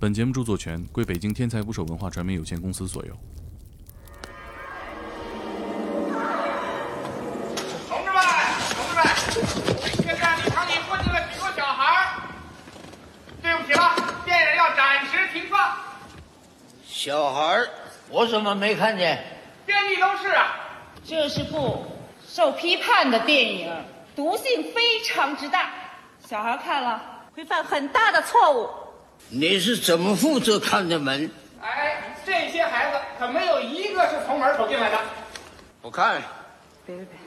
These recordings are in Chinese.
本节目著作权归北京天才捕手文化传媒有限公司所有。同志们，同志们，现在礼堂里混进了许多小孩儿。对不起了，电影要暂时停放。小孩儿，我怎么没看见？遍地都是啊！这是部受批判的电影，毒性非常之大，小孩看了会犯很大的错误。你是怎么负责看的门？哎，这些孩子可没有一个是从门口进来的。我看，别别别！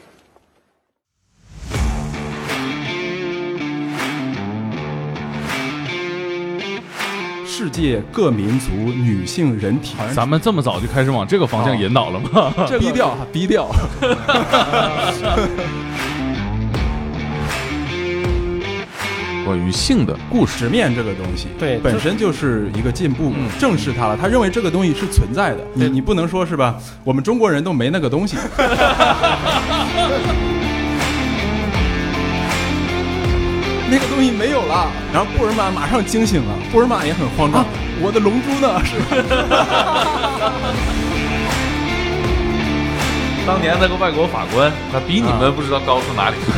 世界各民族女性人体，咱们这么早就开始往这个方向引导了吗？这低调哈，低调。关于性的故事，直面这个东西，对本身就是一个进步，正视它了。他认为这个东西是存在的，你你不能说是吧？我们中国人都没那个东西。那个东西没有了，然后布尔玛马上惊醒了，布尔玛也很慌张，我的龙珠呢？是吧？当年那个外国法官，他比你们不知道高出哪里去。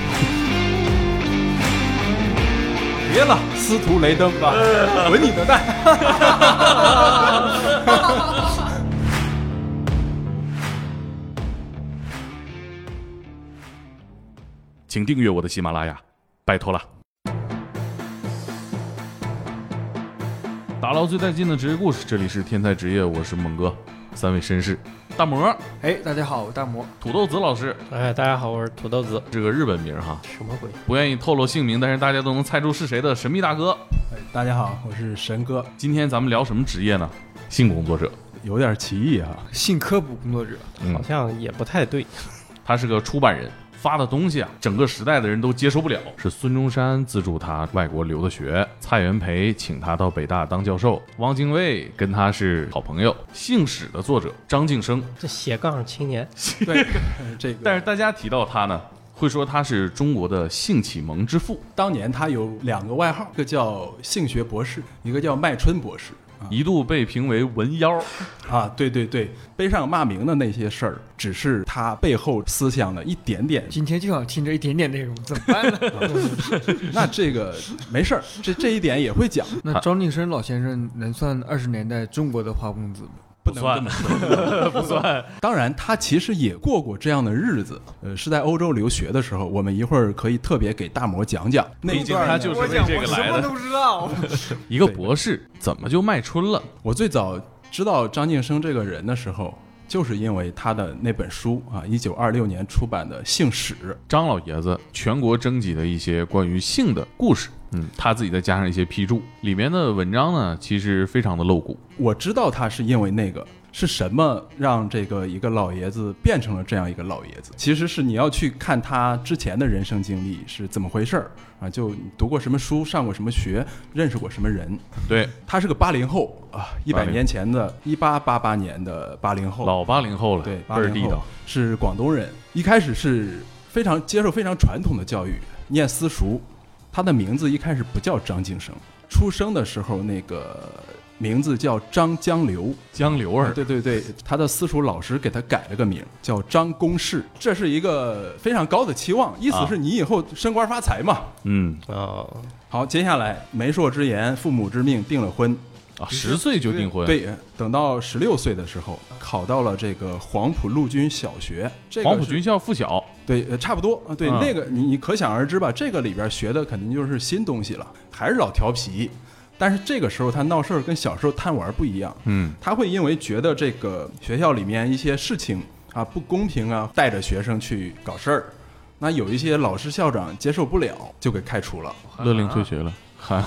别了，司徒雷登吧，滚你的蛋！请订阅我的喜马拉雅，拜托了。打捞最带劲的职业故事，这里是天才职业，我是猛哥，三位绅士，大魔、哎，大家好，我大魔。土豆子老师，哎，大家好，我是土豆子。这个日本名哈，什么鬼？不愿意透露姓名，但是大家都能猜出是谁的神秘大哥。哎大家好，我是神哥，今天咱们聊什么职业呢？性工作者，有点歧义啊。性科普工作者，嗯好像也不太对。他是个出版人，发的东西啊，整个时代的人都接受不了。是孙中山资助他外国留的学，蔡元培请他到北大当教授，汪精卫跟他是好朋友。姓史的作者张晋生，这斜杠青年，对，呃这个，但是大家提到他呢，会说他是中国的性启蒙之父，当年他有两个外号，一个叫性学博士，一个叫麦春博士。一度被评为文妖。啊，对对对，背上骂名的那些事儿，只是他背后思想的一点点。今天就想听这一点点内容，怎么办呢？那这个没事儿，这这一点也会讲，那张晋生老先生能算二十年代中国的花公子吗？不能这么说。不算。当然，他其实也过过这样的日子，呃，是在欧洲留学的时候。我们一会儿可以特别给大魔讲讲那一段呢他就是为这个来的。不知道。一个博士怎么就卖春了？我最早知道张晋生这个人的时候，就是因为他的那本书啊，一九二六年出版的《性史》。张老爷子全国征集的一些关于性的故事，嗯，他自己再加上一些批注，里面的文章呢，其实非常的露骨。我知道他是因为那个是什么让这个一个老爷子变成了这样一个老爷子，其实是你要去看他之前的人生经历是怎么回事儿啊，就读过什么书，上过什么学，认识过什么人。对，他是个八零后啊，一百80年前的，一八八八年的八零后，老八零后了，对，倍儿地道。是广东人，一开始是非常接受非常传统的教育，念私塾。他的名字一开始不叫张晋生，出生的时候那个名字叫张江流。江流儿，对对对，他的私塾老师给他改了个名，叫张公士，这是一个非常高的期望，意思啊是你以后升官发财嘛。嗯哦，好，接下来媒妁之言，父母之命，订了婚。啊，十岁就订婚，，对，等到十六岁的时候，考到了这个黄埔陆军小学。这个黄埔军校附小，对，呃，差不多啊。对，嗯那个你你可想而知吧，这个里边学的肯定就是新东西了，还是老调皮。但是这个时候他闹事儿跟小时候贪玩不一样，嗯，他会因为觉得这个学校里面一些事情啊不公平啊，带着学生去搞事儿。那有一些老师校长接受不了，就给开除了。勒令退学了，韩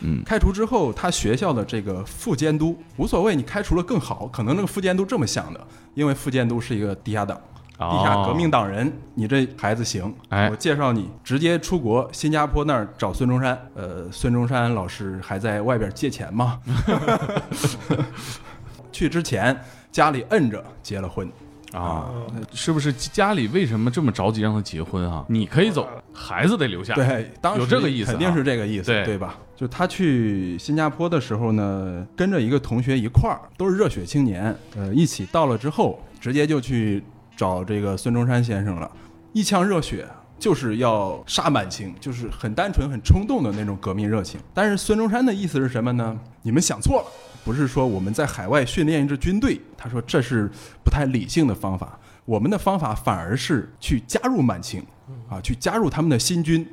嗯，开除之后，他学校的这个副监督无所谓，你开除了更好。可能那个副监督这么想的，因为副监督是一个地下党，地下革命党人，你这孩子行，我介绍你直接出国新加坡那儿找孙中山。呃，孙中山老师还在外边借钱吗？去之前家里摁着结了婚，啊，是不是家里为什么这么着急让他结婚啊？你可以走，孩子得留下。对，当时有这个意思啊肯定是这个意思，对对吧？就他去新加坡的时候呢，跟着一个同学一块儿，都是热血青年，呃，一起到了之后，直接就去找这个孙中山先生了，一腔热血。就是要杀满清，就是很单纯、很冲动的那种革命热情。但是孙中山的意思是什么呢？你们想错了，不是说我们在海外训练一支军队，他说这是不太理性的方法。我们的方法反而是去加入满清，啊，去加入他们的新军，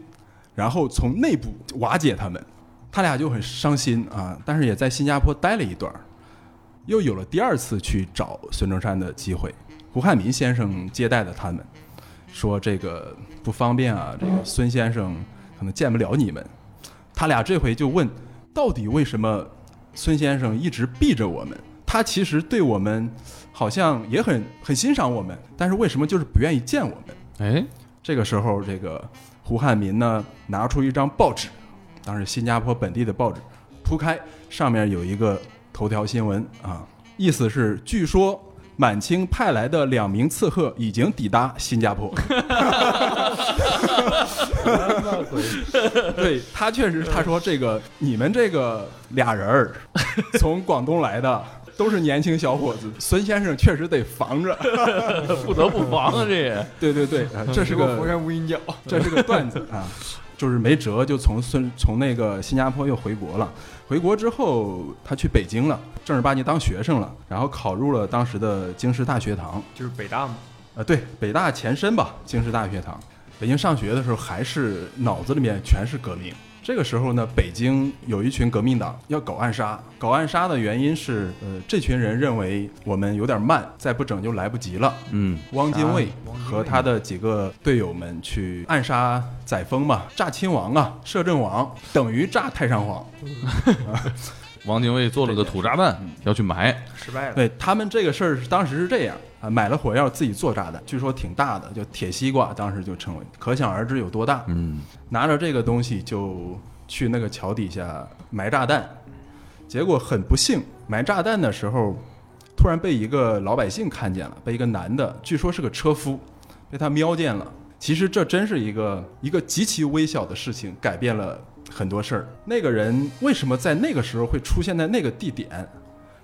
然后从内部瓦解他们。他俩就很伤心啊，但是也在新加坡待了一段儿，又有了第二次去找孙中山的机会。胡汉民先生接待的他们，说这个不方便啊，这个孙先生可能见不了你们。他俩这回就问，到底为什么孙先生一直避着我们？他其实对我们好像也很很欣赏我们，但是为什么就是不愿意见我们？哎，这个时候，这个胡汉民呢拿出一张报纸，当时新加坡本地的报纸，铺开上面有一个头条新闻啊，意思是据说满清派来的两名刺客已经抵达新加坡。对他确实，他说这个你们这个俩人儿从广东来的。都是年轻小伙子，孙先生确实得防着，不得不防啊！这也对对对，啊 这是个佛山无影脚，这是个段子啊，就是没辙，就从孙从那个新加坡又回国了。回国之后，他去北京了，正儿八经当学生了，然后考入了当时的京师大学堂，就是北大嘛。呃，对，北大前身吧，京师大学堂。北京上学的时候，还是脑子里面全是革命。这个时候呢，北京有一群革命党要搞暗杀，搞暗杀的原因是，呃，这群人认为我们有点慢，再不整就来不及了。嗯，汪精卫和他的几个队友们去暗杀载沣嘛，炸亲王啊，摄政王等于炸太上皇。汪精卫做了个土炸弹要去埋，失败了。对他们这个事儿当时是这样啊，买了火药自己做炸弹，据说挺大的，叫铁西瓜，当时就称为，可想而知有多大。嗯，拿着这个东西就去那个桥底下埋炸弹，结果很不幸，埋炸弹的时候，突然被一个老百姓看见了，被一个男的，据说是个车夫，被他瞄见了。其实这真是一个一个极其微小的事情，改变了很多事儿。那个人为什么在那个时候会出现在那个地点？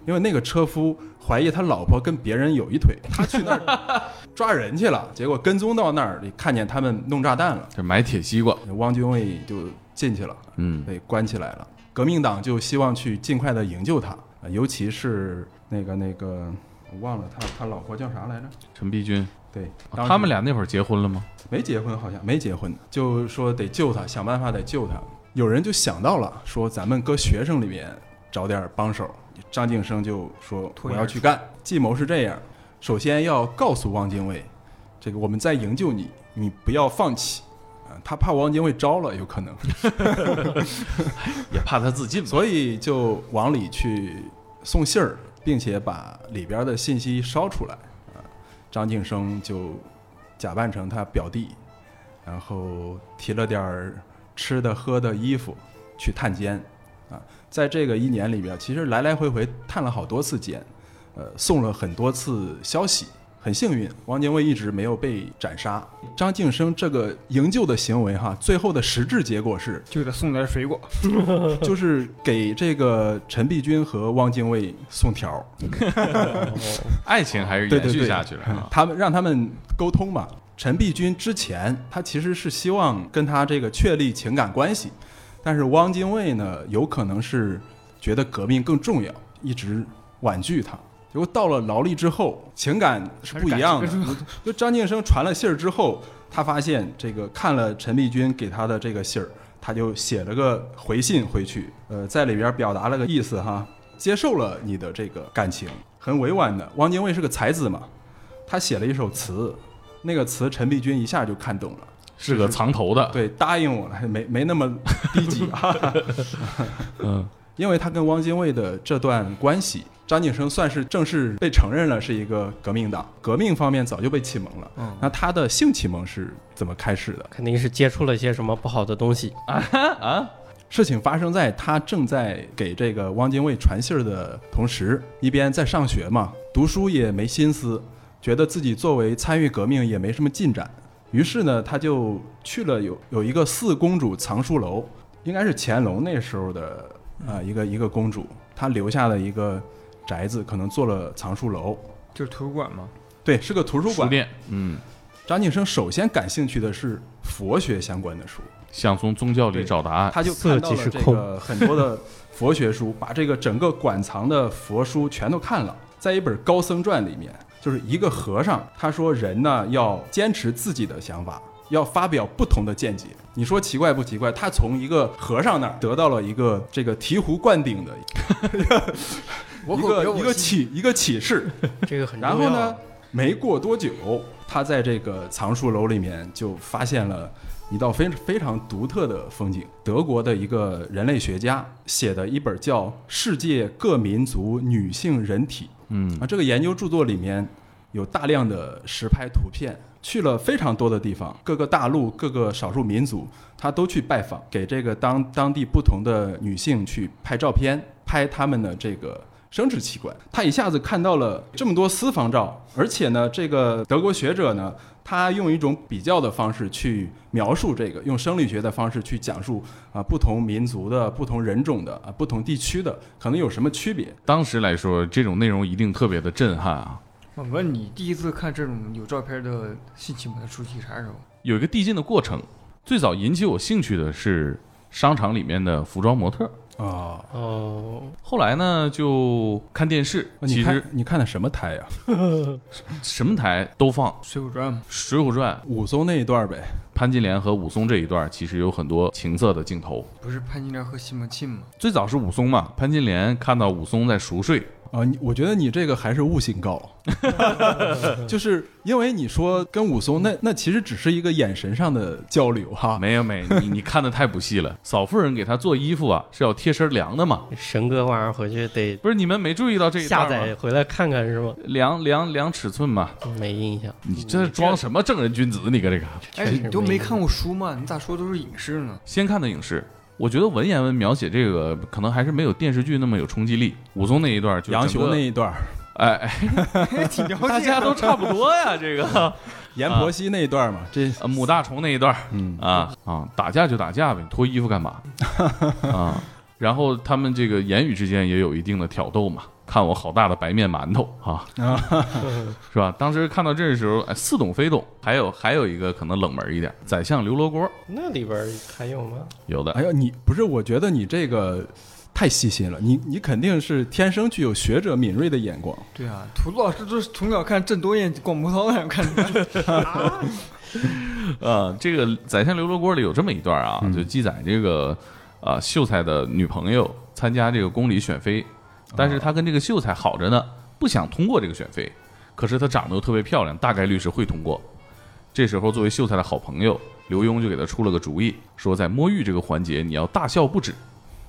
因为那个车夫怀疑他老婆跟别人有一腿，他去那儿 抓人去了，结果跟踪到那儿，看见他们弄炸弹了。就买铁西瓜，汪精卫就进去了，嗯，被关起来了。革命党就希望去尽快的营救他，啊尤其是那个那个，我忘了他他老婆叫啥来着？陈璧君，对，啊他们俩那会儿结婚了吗？没结婚，好像没结婚，就说得救他，想办法得救他。有人就想到了，说咱们搁学生里面找点帮手。张敬生就说我要去干。计谋是这样，首先要告诉汪精卫，这个我们在营救你，你不要放弃。啊，他怕汪精卫招了，有可能，也怕他自尽。所以就往里去送信儿，并且把里边的信息烧出来。啊，张敬生就假扮成他表弟，然后提了点儿吃的、喝的、衣服去探监。啊，在这个一年里边，其实来来回回探了好多次监，呃，送了很多次消息。很幸运，汪精卫一直没有被斩杀。张敬生这个营救的行为，哈，最后的实质结果是，就给他送点水果，就是给这个陈璧君和汪精卫送条儿，爱情还是延续下去了啊。他们让他们沟通嘛。陈璧君之前他其实是希望跟他这个确立情感关系，但是汪精卫呢，有可能是觉得革命更重要，一直婉拒他。结果到了劳力之后，情感是不一样的。就张晋生传了信儿之后，他发现这个看了陈璧君给他的这个信儿，他就写了个回信回去，呃，在里边表达了个意思哈，接受了你的这个感情，很委婉的。汪精卫是个才子嘛，他写了一首词，那个词陈璧君一下就看懂了。是个藏头的，对，答应我了，还没没那么低级啊。嗯，因为他跟汪精卫的这段关系，张景生算是正式被承认了是一个革命党，革命方面早就被启蒙了。嗯那他的性启蒙是怎么开始的？肯定是接触了些什么不好的东西啊 啊。事情发生在他正在给这个汪精卫传信儿的同时，一边在上学嘛，读书也没心思，觉得自己作为参与革命也没什么进展，于是呢，他就去了有有一个四公主藏书楼，应该是乾隆那时候的啊、一个一个公主，她留下了一个宅子，可能做了藏书楼。就是图书馆吗。对，是个图书馆。书店，嗯，张晋生首先感兴趣的是佛学相关的书，想从宗教里找答案。他就看到了这个很多的佛学书，把这个整个馆藏的佛书全都看了。在一本《高僧传》里面，就是一个和尚，他说人呢要坚持自己的想法，要发表不同的见解。你说奇怪不奇怪？他从一个和尚那儿得到了一个这个醍醐灌顶的 一个一个启一个启示。这个很重要。然后呢，没过多久，他在这个藏书楼里面就发现了一道非非常独特的风景。德国的一个人类学家写的一本叫《世界各民族女性人体》嗯啊，这个研究著作里面有大量的实拍图片，去了非常多的地方，各个大陆、各个少数民族，他都去拜访，给这个当当地不同的女性去拍照片，拍他们的这个生殖器官。他一下子看到了这么多私房照，而且呢，这个德国学者呢，他用一种比较的方式去描述这个，用生理学的方式去讲述啊不同民族的、不同人种的啊不同地区的可能有什么区别。当时来说，这种内容一定特别的震撼啊！我问你，第一次看这种有照片的性启蒙的书籍啥时候？有一个递进的过程。最早引起我兴趣的是商场里面的服装模特，啊，哦，后来呢就看电视，其实你看你看的什么台呀、什么台都放《《水浒传》嘛，水浒传》，武松那一段呗。潘金莲和武松这一段其实有很多情色的镜头。不是潘金莲和西门庆吗？最早是武松嘛，潘金莲看到武松在熟睡，啊，你我觉得你这个还是悟性高，就是因为你说跟武松那那其实只是一个眼神上的交流哈，没有没，你你看的太不细了。嫂夫人给他做衣服啊，是要贴身量的嘛？神哥晚上回去得不是你们没注意到这一下段吗载回来看看是吗？量量量尺寸嘛？没印象。你这装什么正人君子？你搁这个哎，你都没没看过书吗？你咋说都是影视呢？先看的影视。我觉得文言文描写这个可能还是没有电视剧那么有冲击力。武松那一段就杨雄那一段，哎 哎，挺了大家都差不多呀，这个 阎婆惜那一段嘛，这呃母大虫那一段嗯啊啊，打架就打架呗，你脱衣服干嘛啊？然后他们这个言语之间也有一定的挑逗嘛。看我好大的白面馒头啊，是吧？当时看到这的时候，哎，似懂非懂。还有还有一个可能冷门一点，宰相刘罗锅那里边还有吗？有的哎，呀，你不是，我觉得你这个太细心了，你你肯定是天生具有学者敏锐的眼光。对啊，图图老师就是从小看郑多燕广播涛那样看的。呃，这个宰相刘罗锅里有这么一段啊，就记载这个啊、秀才的女朋友参加这个宫里选妃，但是他跟这个秀才好着呢，不想通过这个选妃，可是她长得又特别漂亮，大概率是会通过。这时候作为秀才的好朋友刘墉就给他出了个主意，说在摸玉这个环节你要大笑不止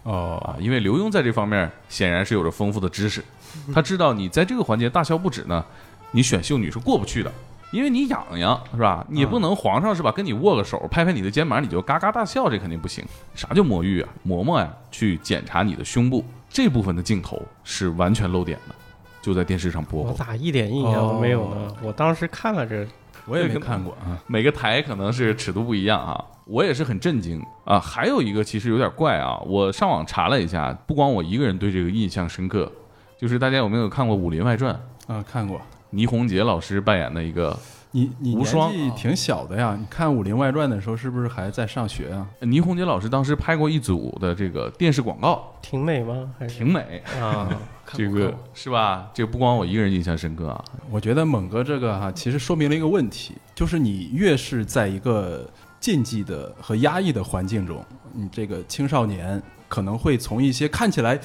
哦啊，因为刘墉在这方面显然是有着丰富的知识，他知道你在这个环节大笑不止呢，你选秀女是过不去的。因为你痒痒是吧？你不能皇上是吧？跟你握个手，拍拍你的肩膀，你就嘎嘎大笑，这肯定不行。啥叫摸玉啊？嬷嬷呀，去检查你的胸部这部分的镜头是完全露点的，就在电视上播我。咋一点印象都没有呢？我当时看了这，我也没看过啊。每个台可能是尺度不一样啊，我也是很震惊啊。还有一个其实有点怪啊，我上网查了一下，不光我一个人对这个印象深刻，就是大家有没有看过《武林外传》？啊，看过。倪虹洁老师扮演的一个你你无双年纪挺小的呀，你看《武林外传》的时候是不是还在上学啊？倪虹洁老师，当时拍过一组的这个电视广告，挺美吗？还是挺美。啊？这个是吧？这个不光我一个人印象深刻啊，我觉得猛哥这个哈、其实说明了一个问题，就是你越是在一个禁忌的和压抑的环境中，你这个青少年可能会从一些看起来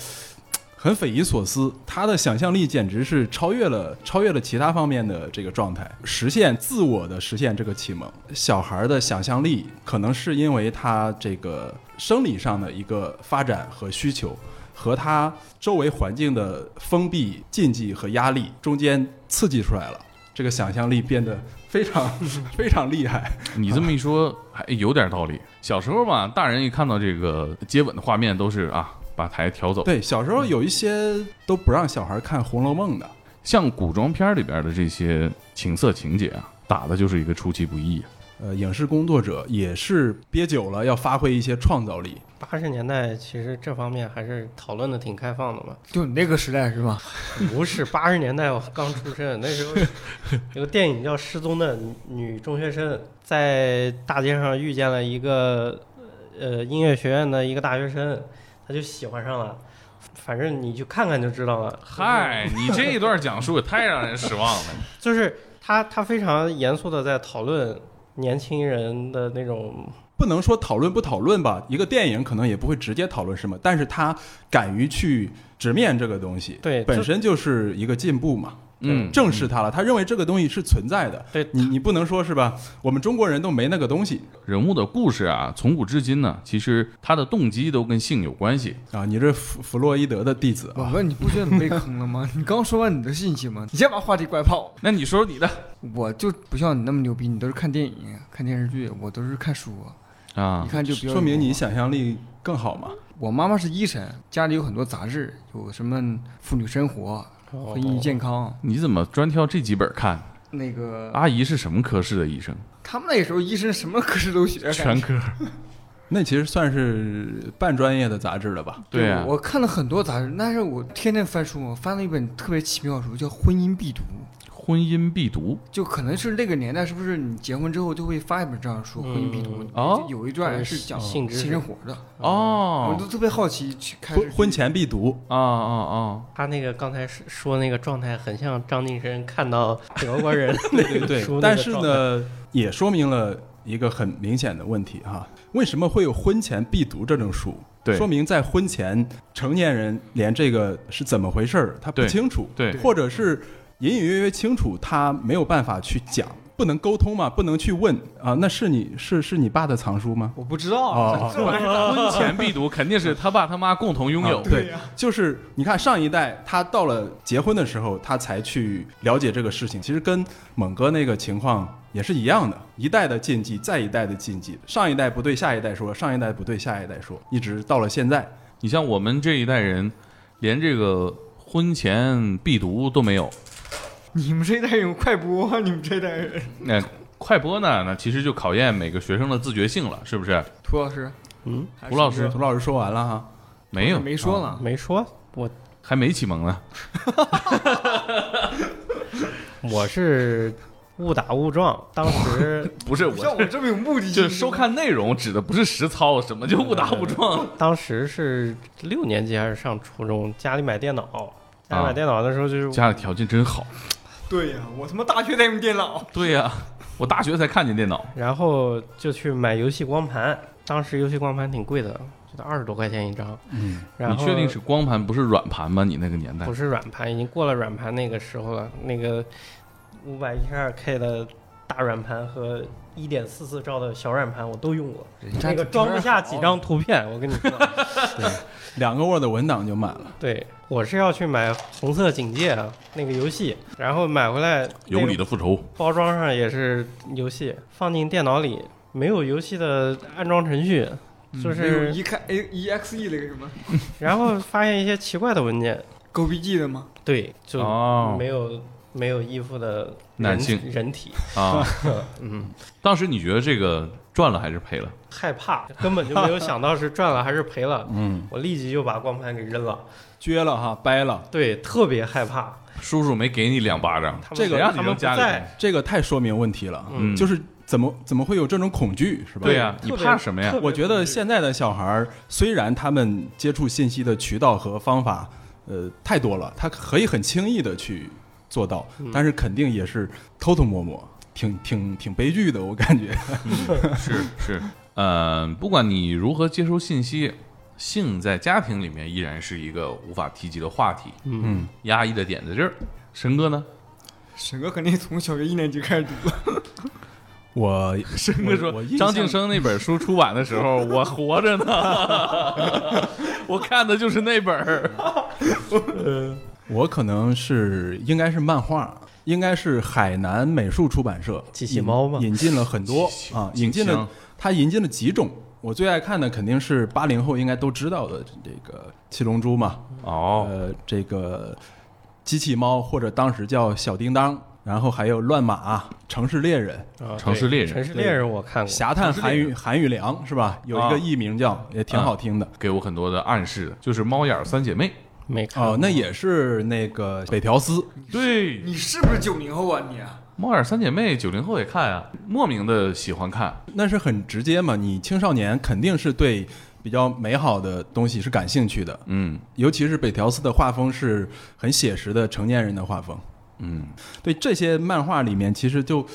很匪夷所思，他的想象力简直是超越了超越了其他方面的这个状态，实现自我的实现这个启蒙。小孩的想象力可能是因为他这个生理上的一个发展和需求。和他周围环境的封闭、禁忌和压力中间刺激出来了，这个想象力变得非常 非常厉害。你这么一说还有点道理。小时候嘛，大人一看到这个接吻的画面，都是啊，把台调走。对，小时候有一些都不让小孩看《红楼梦》的，像古装片里边的这些情色情节啊，打的就是一个出其不意啊。呃，影视工作者也是憋久了，要发挥一些创造力。八十年代其实这方面还是讨论的挺开放的嘛。就你那个时代是吧？不是八十年代我刚出生，那时候 有个电影叫《失踪的女中学生》，在大街上遇见了一个呃音乐学院的一个大学生，他就喜欢上了。反正你去看看就知道了。嗨，你这一段讲述也太让人失望了。就是他他非常严肃的在讨论年轻人的那种不能说讨论不讨论吧，一个电影可能也不会直接讨论什么，但是他敢于去直面这个东西，对本身就是一个进步嘛。嗯，正视它了，他认为这个东西是存在的。对你，你不能说是吧？我们中国人都没那个东西人物的故事啊，从古至今呢，其实他的动机都跟性有关系。啊！你这弗弗洛伊德的弟子啊，我问，你不觉得你被坑了吗？你刚说完你的信息吗？你先把话题拐跑。那你说说你的我就不像你那么牛逼，你都是看电影、看电视剧，我都是看书。啊一？看就比较说明你想象力更好嘛。我妈妈是医生，家里有很多杂志，有什么《妇女生活》《婚姻健康你怎么专挑这几本看？》那个。阿姨是什么科室的医生？他们那时候医生什么科室都学，全科。那其实算是半专业的杂志了吧？对啊，我看了很多杂志，但是我天天翻书，我翻了一本特别奇妙的书，叫《婚姻必读》。婚姻必读。就可能是那个年代，是不是你结婚之后就会发一本这样的书《婚姻必读》哦？有一段是讲性生活的。哦，我哦都特别好奇，去开始婚婚前必读，啊啊啊！他那个刚才说那个状态，很像张晋生看到德国人 对对对。但是，呢，也说明了一个很明显的问题哈、为什么会有婚前必读这种书？对。说明在婚前，成年人连这个是怎么回事儿他不清楚，对。或者是隐隐约约清楚，他没有办法去讲，不能沟通嘛，不能去问啊，那是你是是你爸的藏书吗？我不知道啊这玩意儿婚前必读肯定是他爸他妈共同拥有啊。对，就是你看上一代，他到了结婚的时候，他才去了解这个事情。其实跟猛哥那个情况也是一样的，一代的禁忌，再一代的禁忌，上一代不对下一代说，上一代不对下一代说，一直到了现在。你像我们这一代人，连这个婚前必读都没有。你们这一代人有快播啊，你们这一代人。那快播呢？那其实就考验每个学生的自觉性了，是不是？涂老师，嗯，涂老师涂老师说完了哈，没有，没说呢。没说，我还没启蒙呢。我是误打误撞，当时 不是我，像我这么有目的性，就是收看内容指的不是实操，什么就误打误撞？当时是六年级还是上初中，家里买电脑，家里买电脑的时候就是家里条件真好。对呀，我他妈大学在用电脑。对呀、我大学才看见电脑。然后就去买游戏光盘，当时游戏光盘挺贵的，就得二十多块钱一张。嗯，然后你确定是光盘不是软盘吗？你那个年代不是软盘？已经过了软盘那个时候了。那个五百一十二 K 的大软盘和一点四四兆的小软盘我都用过，那个装不下几张图片，我跟你说。两个 Word 文档就满了。对，我是要去买《红色警戒》啊那个游戏，然后买回来有你的复仇。包装上也是游戏，放进电脑里没有游戏的安装程序，就是一看 A E X E 那个什么然后发现一些奇怪的文件，狗逼 G 的吗？对，就哦没有、没有衣服的男性。人体，啊，嗯，当时你觉得这个赚了还是赔了？害怕，根本就没有想到是赚了还是赔了，嗯，我立即就把光盘给扔了，撅了哈，掰了，对，特别害怕。叔叔没给你两巴掌，他这个让你他们家里在，这个太说明问题了。嗯。就是怎么怎么会有这种恐惧，是吧？对呀、你怕什么呀？我觉得现在的小孩儿，虽然他们接触信息的渠道和方法，呃，太多了，他可以很轻易的去做到，嗯但是肯定也是偷偷摸摸，挺挺挺悲剧的，我感觉。是是，呃、不管你如何接收信息，性在家庭里面依然是一个无法提及的话题。嗯，压抑的点在这儿。神哥呢？沈哥肯定从小学一年级开始读了。我申哥说张晋生那本书出版的时候，我活着呢，我看的就是那本儿。我可能是应该是漫画，应该是海南美术出版社机器猫吗？引引进了很多啊，引进了枪它引进了几种。我最爱看的肯定是八零后应该都知道的这个七龙珠嘛，哦，呃，这个机器猫或者当时叫小叮当，然后还有乱马、城市猎人、啊城市猎人城市猎人我看过，侠探韩语韩语良是吧？有一个啊。艺名叫，也挺好听的。给我很多的暗示，就是猫眼儿三姐妹。没看过哦，那也是那个北条司，对，你是不是九零后啊你啊？猫眼儿三姐妹，九零后也看啊，莫名的喜欢看。那是很直接嘛。你青少年肯定是对比较美好的东西是感兴趣的，嗯尤其是北条司的画风是很写实的成年人的画风。嗯，对这些漫画里面，其实就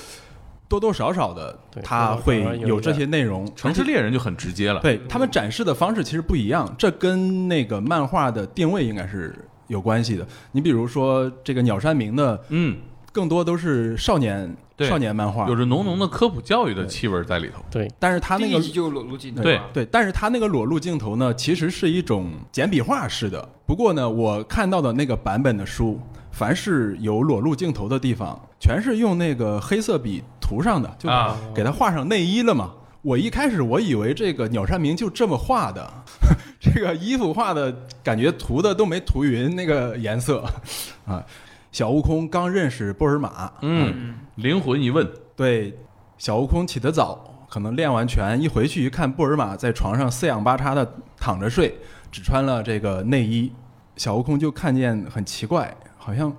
多多少少的对它会有有这些内容。城市猎人就很直接了。对他们展示的方式其实不一样，这跟那个漫画的定位应该是有关系的。你比如说这个鸟山明的，嗯，更多都是少年少年漫画，有着浓浓的科普教育的气味在里头。对但是他那个就裸露镜头，对对，但是他那个裸露镜头呢，其实是一种简笔画式的。不过呢，我看到的那个版本的书，凡是有裸露镜头的地方，全是用那个黑色笔涂上的，就啊给他画上内衣了嘛。我一开始我以为这个鸟山明就这么画的，这个衣服画的感觉涂的都没涂匀那个颜色 啊。小悟空刚认识布尔玛，嗯，灵魂一问，对，小悟空起得早，可能练完拳一回去一看，布尔玛在床上四仰八叉的躺着睡，只穿了这个内衣。小悟空就看见很奇怪，好像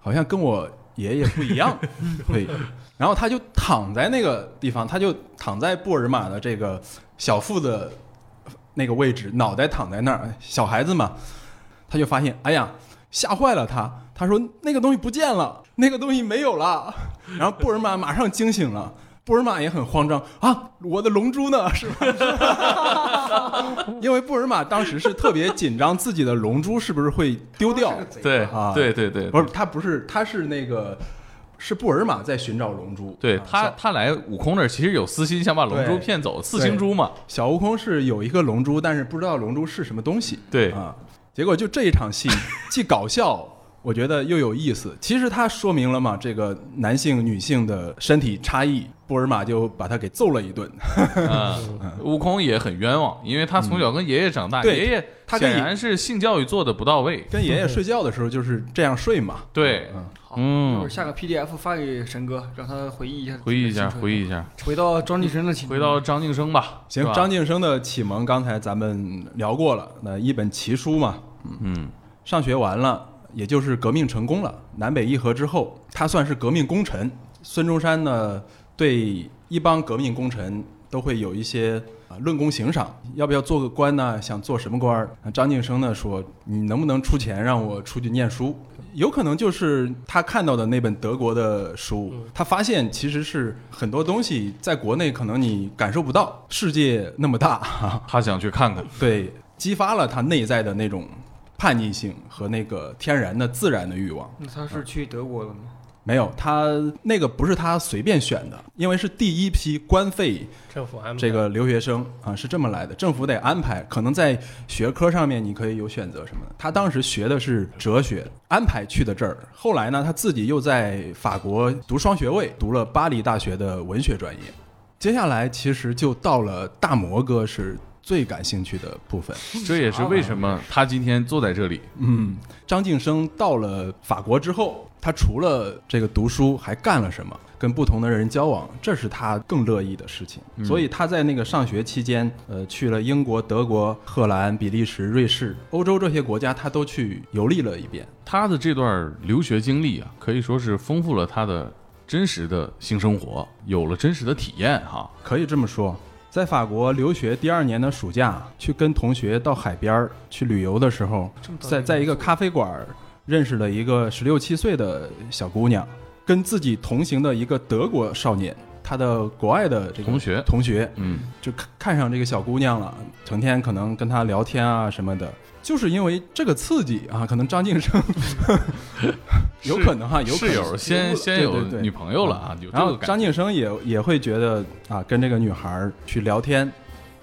好像跟我爷爷不一样，对。然后他就躺在那个地方，他就躺在布尔玛的这个小腹的那个位置，脑袋躺在那儿，小孩子嘛，他就发现，哎呀，吓坏了他。他说那个东西不见了，那个东西没有了。然后布尔玛马上惊醒了，布尔玛也很慌张啊，我的龙珠呢？是吧？因为布尔玛当时是特别紧张，自己的龙珠是不是会丢掉？对啊对对对，不是，他不是，他是那个是布尔玛在寻找龙珠。啊对他他来悟空那儿其实有私心，想把龙珠骗走，四星珠嘛。小悟空是有一个龙珠，但是不知道龙珠是什么东西。对啊，结果就这一场戏既搞笑，我觉得又有意思。其实它说明了嘛，这个男性女性的身体差异。布尔玛就把他给揍了一顿。嗯，悟空也很冤枉，因为他从小跟爷爷长大，对爷爷他跟爷显然是性教育做的不到位。跟爷爷睡觉的时候就是这样睡嘛。对，好，嗯一会儿下个 PDF 发给神哥，让他回忆一下，回忆一下，回忆一下，回到张晋生的情况，回到张晋生吧。行张晋生的启蒙刚才咱们聊过了，那一本奇书嘛，嗯，上学完了，也就是革命成功了，南北议和之后，他算是革命功臣。孙中山呢，对一帮革命功臣都会有一些啊论功行赏，要不要做个官呢？想做什么官？张晋生呢说，你能不能出钱让我出去念书？有可能就是他看到的那本德国的书，他发现其实是很多东西在国内可能你感受不到，世界那么大，他想去看看。对，激发了他内在的那种叛逆性和那个天然的自然的欲望。那他是去德国了吗？没有，他那个不是他随便选的，因为是第一批官费政府安排这个留学生啊，是这么来的。政府得安排，可能在学科上面你可以有选择什么的。他当时学的是哲学，安排去的这儿。后来呢，他自己又在法国读双学位，读了巴黎大学的文学专业。接下来其实就到了大摩哥是最感兴趣的部分。这也是为什么他今天坐在这里。嗯，张晋生到了法国之后，他除了这个读书，还干了什么？跟不同的人交往，这是他更乐意的事情。所以他在那个上学期间，呃，去了英国、德国、荷兰、比利时、瑞士、欧洲这些国家，他都去游历了一遍。他的这段留学经历啊，可以说是丰富了他的真实的性生活，有了真实的体验哈。可以这么说，在法国留学第二年的暑假，去跟同学到海边儿去旅游的时候，在在一个咖啡馆儿认识了一个十六七岁的小姑娘，跟自己同行的一个德国少年，他的国外的这个同学同学嗯，就看看上这个小姑娘了，成天可能跟她聊天啊什么的。就是因为这个刺激啊，可能张晋生 有可能哈，有可能。室友先先有女朋友了啊，有这然后个感觉。张晋生也也会觉得啊，跟这个女孩儿去聊天，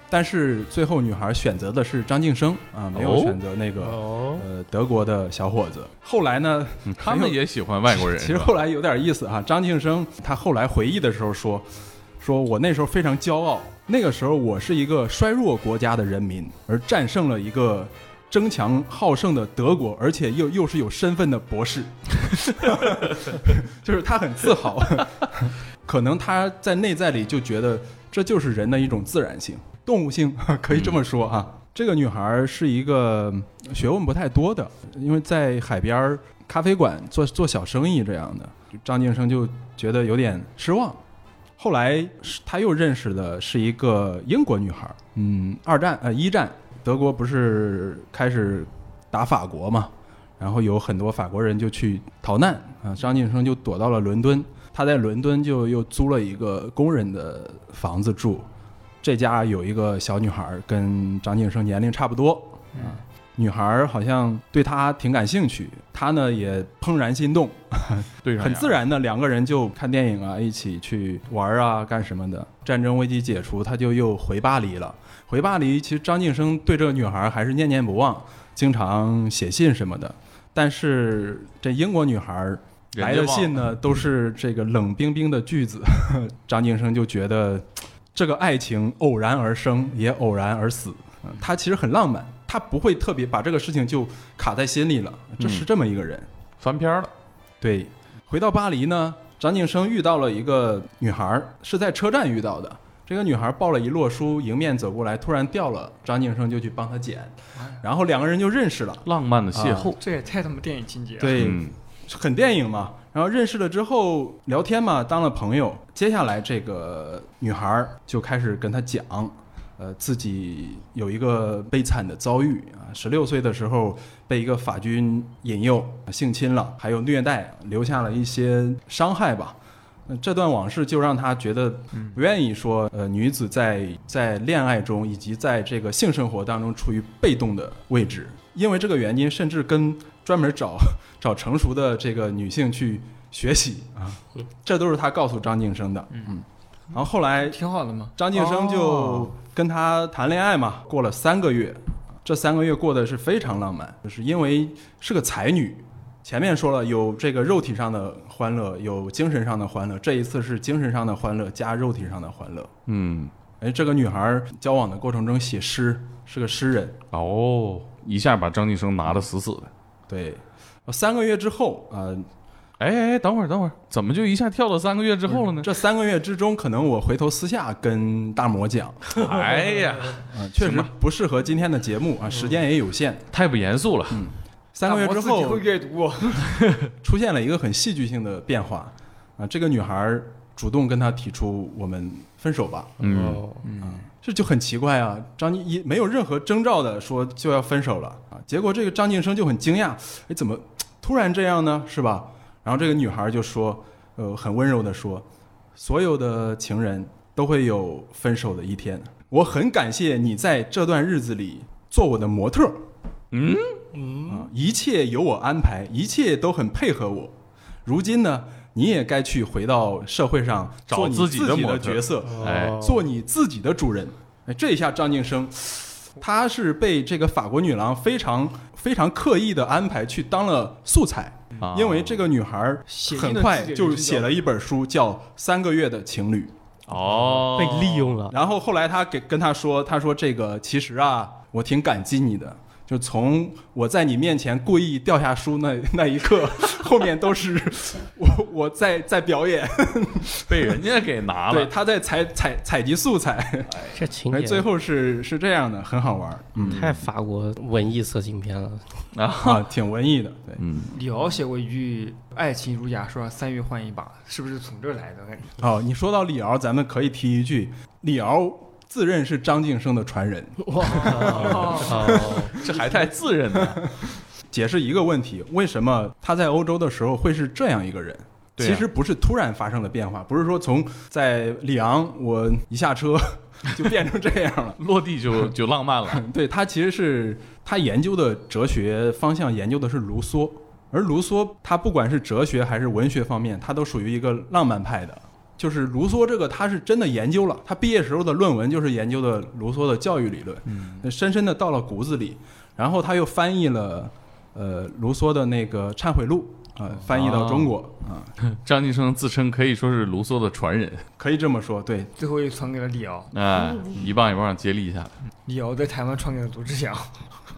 但是最后女孩选择的是张晋生啊，没有哦？选择那个、哦，呃德国的小伙子。后来呢，嗯他们也喜欢外国人，其实后来有点意思哈、张晋生他后来回忆的时候说，说我那时候非常骄傲，那个时候我是一个衰弱国家的人民，而战胜了一个争强好胜的德国，而且又又是有身份的博士，就是他很自豪，可能他在内在里就觉得这就是人的一种自然性、动物性，可以这么说啊。这个女孩是一个学问不太多的，因为在海边咖啡馆做做小生意这样的，张晋生就觉得有点失望。后来他又认识的是一个英国女孩，嗯，二战呃一战德国不是开始打法国嘛，然后有很多法国人就去逃难啊，张晋生就躲到了伦敦，他在伦敦就又租了一个工人的房子住，这家有一个小女孩跟张晋生年龄差不多啊，女孩好像对他挺感兴趣，他呢也怦然心动，对很自然的两个人就看电影啊，一起去玩啊，干什么的。战争危机解除，他就又回巴黎了。回巴黎，其实张晋生对这个女孩还是念念不忘，经常写信什么的。但是这英国女孩来的信呢，都是这个冷冰冰的句子。张晋生就觉得这个爱情偶然而生，也偶然而死。嗯他其实很浪漫，他不会特别把这个事情就卡在心里了。这是这么一个人。翻篇了，对，回到巴黎呢，张晋生遇到了一个女孩儿，是在车站遇到的。这个女孩抱了一摞书，迎面走过来，突然掉了，张晋生就去帮她捡，然后两个人就认识了。浪漫的邂逅，这也太他妈电影情节了。对，嗯很电影嘛。然后认识了之后聊天嘛，当了朋友。接下来这个女孩儿就开始跟他讲，呃，自己有一个悲惨的遭遇啊，十六岁的时候被一个法军引诱性侵了，还有虐待，留下了一些伤害吧。那这段往事就让他觉得不愿意说，呃，女子在在恋爱中以及在这个性生活当中处于被动的位置，因为这个原因，甚至跟专门找找成熟的这个女性去学习啊，这都是他告诉张晋生的。嗯，然后后来挺好的嘛。张晋生就哦跟他谈恋爱嘛，过了三个月，这三个月过得是非常浪漫，就是因为是个才女。前面说了，有这个肉体上的欢乐，有精神上的欢乐，这一次是精神上的欢乐加肉体上的欢乐。嗯，哎，这个女孩交往的过程中写诗，是个诗人。哦，一下把张晋生拿得死死的。对，三个月之后，呃，哎哎，哎等会儿等会儿，怎么就一下跳到三个月之后了呢？这三个月之中，可能我回头私下跟大魔讲，哎呀，啊，确实不适合今天的节目啊，时间也有限。太不严肃了。三个月之后 出现了一个很戏剧性的变化啊，这个女孩主动跟他提出我们分手吧，嗯，哦，这就很奇怪啊。张晋一没有任何征兆的说就要分手了啊，结果这个张晋生就很惊讶，哎，怎么突然这样呢？是吧？然后这个女孩就说，呃，很温柔的说，所有的情人都会有分手的一天，我很感谢你在这段日子里做我的模特儿。嗯啊，一切由我安排，一切都很配合我。如今呢，你也该去回到社会上找做你自己的角色，哎哦做你自己的主人。哎，这一下张晋生，他是被这个法国女郎非常非常刻意的安排去当了素材，啊因为这个女孩很快就写了一本书，叫《三个月的情侣》。哦，被利用了。然后后来他给跟他说，他说这个其实啊，我挺感激你的。就从我在你面前故意掉下书那那一刻，后面都是我我在在表演，被人家给拿了。对，了。他在采采采集素材，哎，这情节。最后是是这样的，很好玩，嗯。太法国文艺色情片了。啊，挺文艺的，对，嗯，李敖写过一句“爱情如假说，三月换一把”，是不是从这儿来的？感觉哦，你说到李敖，咱们可以提一句，李敖自认是张晋生的传人，哦，这还太自认了。解释一个问题：为什么他在欧洲的时候会是这样一个人？对啊其实不是突然发生了变化，不是说从在里昂我一下车 就变成这样了。落地就 就浪漫了。对他其实是他研究的哲学方向研究的是卢梭，而卢梭他不管是哲学还是文学方面，他都属于一个浪漫派的。就是卢梭这个，他是真的研究了，他毕业时候的论文就是研究的卢梭的教育理论，嗯，深深的到了骨子里。然后他又翻译了，呃，卢梭的那个《忏悔录》啊、翻译到中国啊、张晋生自称可以说是卢梭的传人可以这么说，对，最后又传给了李敖，啊，一棒一棒接力下来。李敖在台湾传给了罗志祥。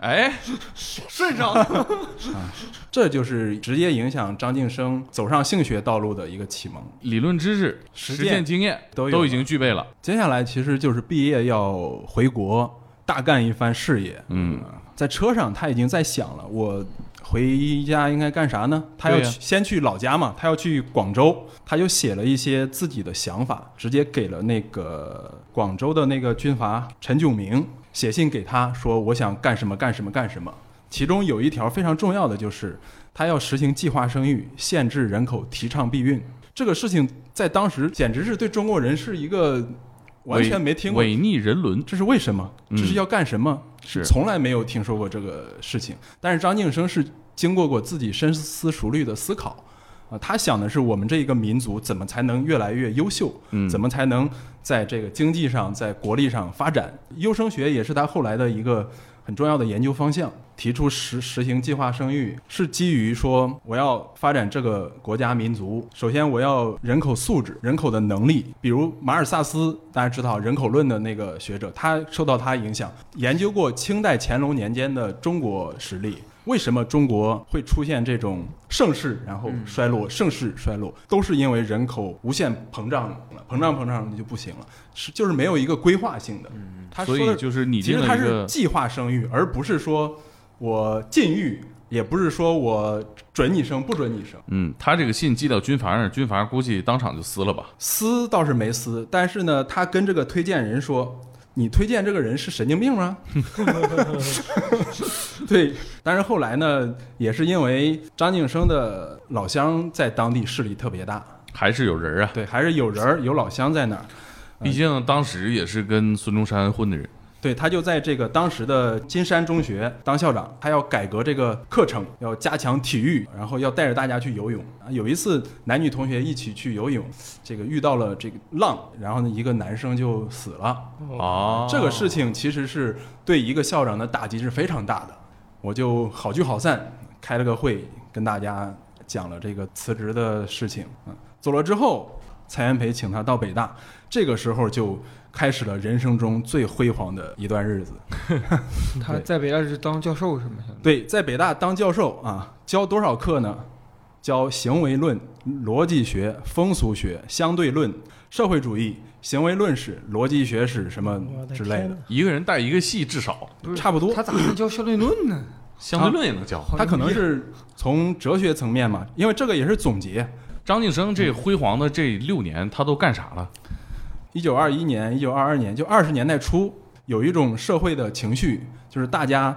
哎，顺上了。这就是直接影响张晋生走上性学道路的一个启蒙。理论知识、实实践践经验都都已经具备了。接下来其实就是毕业要回国大干一番事业。嗯，在车上他已经在想了，我回家应该干啥呢？他要去、先去老家嘛，他要去广州，他就写了一些自己的想法，直接给了那个广州的那个军阀陈炯明写信给他说，我想干什么干什么干什么。其中有一条非常重要的就是，他要实行计划生育，限制人口，提倡避孕。这个事情在当时简直是对中国人是一个完全没听过违逆人伦。这是为什么？嗯这是要干什么？是从来没有听说过这个事情。但是张晋生是经过过自己深思熟虑的思考，啊，他想的是我们这一个民族怎么才能越来越优秀，嗯怎么才能在这个经济上、在国力上发展。优生学也是他后来的一个很重要的研究方向。提出实实行计划生育，是基于说我要发展这个国家民族，首先我要人口素质、人口的能力。比如马尔萨斯，大家知道人口论的那个学者，他受到他影响，研究过清代乾隆年间的中国实力。为什么中国会出现这种盛世，然后衰落，盛世衰落，都是因为人口无限膨胀了，膨胀膨胀就不行了，是就是没有一个规划性的。他说的所以就是你其实它定了一个是计划生育，而不是说我禁欲，也不是说我准你生不准你生。嗯，他这个信寄到军阀那儿，军阀估计当场就撕了吧。撕倒是没撕，但是呢，他跟这个推荐人说：“你推荐这个人是神经病吗？” 对，但是后来呢，也是因为张晋生的老乡在当地势力特别大，还是有人啊，对，还是有人儿有老乡在那儿。毕竟当时也是跟孙中山混的人。对他就在这个当时的金山中学当校长，他要改革这个课程，要加强体育，然后要带着大家去游泳。啊有一次男女同学一起去游泳，这个遇到了这个浪，然后呢一个男生就死了。哦，这个事情其实是对一个校长的打击是非常大的。我就好聚好散，开了个会，跟大家讲了这个辞职的事情。嗯，走了之后，蔡元培请他到北大，这个时候就开始了人生中最辉煌的一段日子。他在北大是当教授是吗？对，在北大当教授啊，教多少课呢？教行为论、逻辑学、风俗学、相对论、社会主义、行为论史、逻辑学史什么之类的，一个人带一个系，至少差不多。他咋能教相对论呢？相对论也能教。他可能是从哲学层面嘛，因为这个也是总结。张晋生这辉煌的这六年，他都干啥了？一九二一年、一九二二年，就二十年代初，有一种社会的情绪，就是大家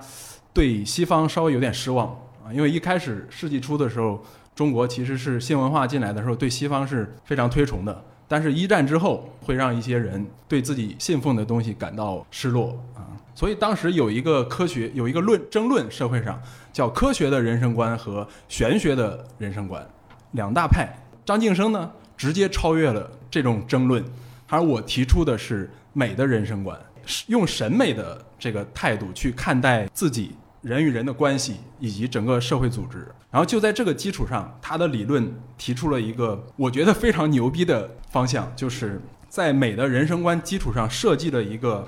对西方稍微有点失望啊，因为一开始世纪初的时候，中国其实是新文化进来的时候，对西方是非常推崇的。但是，一战之后会让一些人对自己信奉的东西感到失落啊，所以当时有一个科学，有一个论争论，社会上叫科学的人生观和玄学的人生观两大派。张晋生呢，直接超越了这种争论，而我提出的是美的人生观，是用审美的这个态度去看待自己人与人的关系以及整个社会组织。然后就在这个基础上，他的理论提出了一个我觉得非常牛逼的方向，就是在美的人生观基础上设计了一个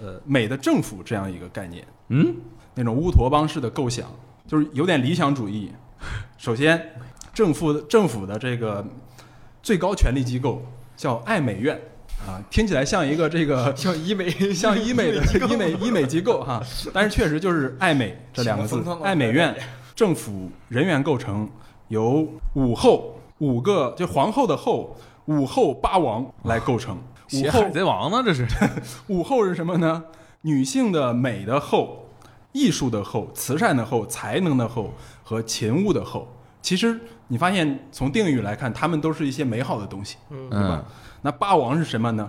呃美的政府这样一个概念。嗯，那种乌托邦式的构想，就是有点理想主义。首先，政府政府的这个最高权力机构叫爱美院啊，听起来像一个这个 像医美 像医美的医美医美机构哈，但是确实就是爱美这两个字。爱美院政府人员构成由五后五个就皇后的后五后八王来构成。五后写海贼王呢？这是 午后是什么呢？女性的美的后，艺术的后，慈善的后，才能的后和勤务的后。其实你发现从定语来看，它们都是一些美好的东西，对吧？那八王是什么呢？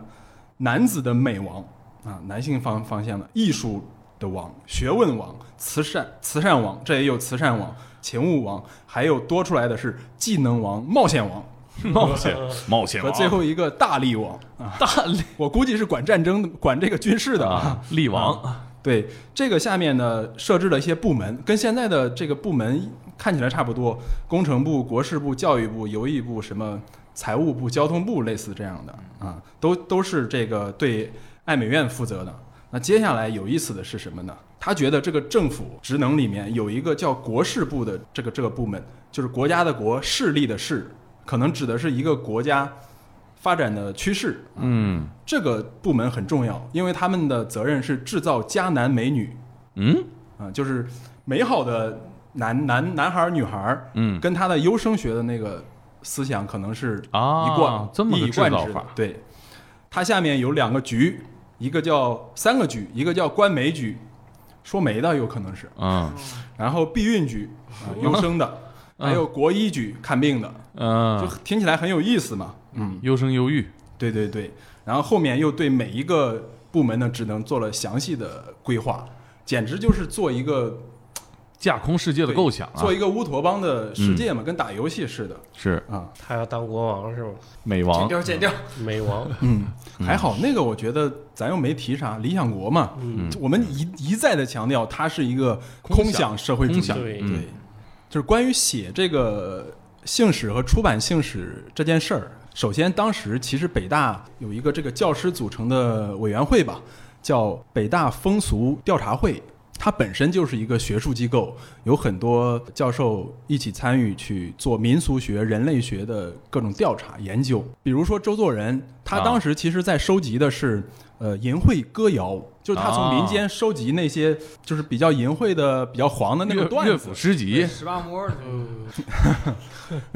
男子的美王啊，男性方方向的艺术的王、学问王、慈善慈善王，这也有慈善王、勤务王，还有多出来的是技能王、冒险王。冒险冒险王和最后一个大力王啊，大力，我估计是管战争的、管这个军事的啊，力王对，这个下面呢设置了一些部门，跟现在的这个部门看起来差不多，工程部、国事部、教育部、游艺部、什么财务部、交通部，类似这样的啊，都都是这个对爱美院负责的。那接下来有意思的是什么呢？他觉得这个政府职能里面有一个叫国事部的这个这个部门，就是国家的国，势力的势，可能指的是一个国家发展的趋势。嗯这个部门很重要，因为他们的责任是制造迦南美女嗯啊，就是美好的男男男孩儿女孩儿，嗯跟他的优生学的那个思想可能是啊一贯、这么个一以贯之的制法。对，它下面有两个局，一个叫三个局，一个叫官媒局，说媒的有可能是，嗯。然后避孕局啊、优生的，还有国医局看病的，嗯。就嗯，听起来很有意思嘛。嗯，优生优育，对对对，然后后面又对每一个部门的职能做了详细的规划，简直就是做一个架空世界的构想啊，做一个乌托邦的世界嘛，跟打游戏似的。是。啊。他要当国王是吗？美王，剪掉剪掉，美王，嗯，还好那个我觉得咱又没提啥理想国嘛，嗯，我们一一再的强调它是一个空想社会主义，对。嗯。对，就是关于写这个姓史和出版姓史这件事儿，首先当时其实北大有一个这个教师组成的委员会吧，叫北大风俗调查会。它本身就是一个学术机构，有很多教授一起参与去做民俗学、人类学的各种调查研究。比如说周作人，他啊当时其实在收集的是呃淫秽歌谣，就是他从民间收集那些就是比较淫秽的、比较黄的那个段子。诗集，十八摸的，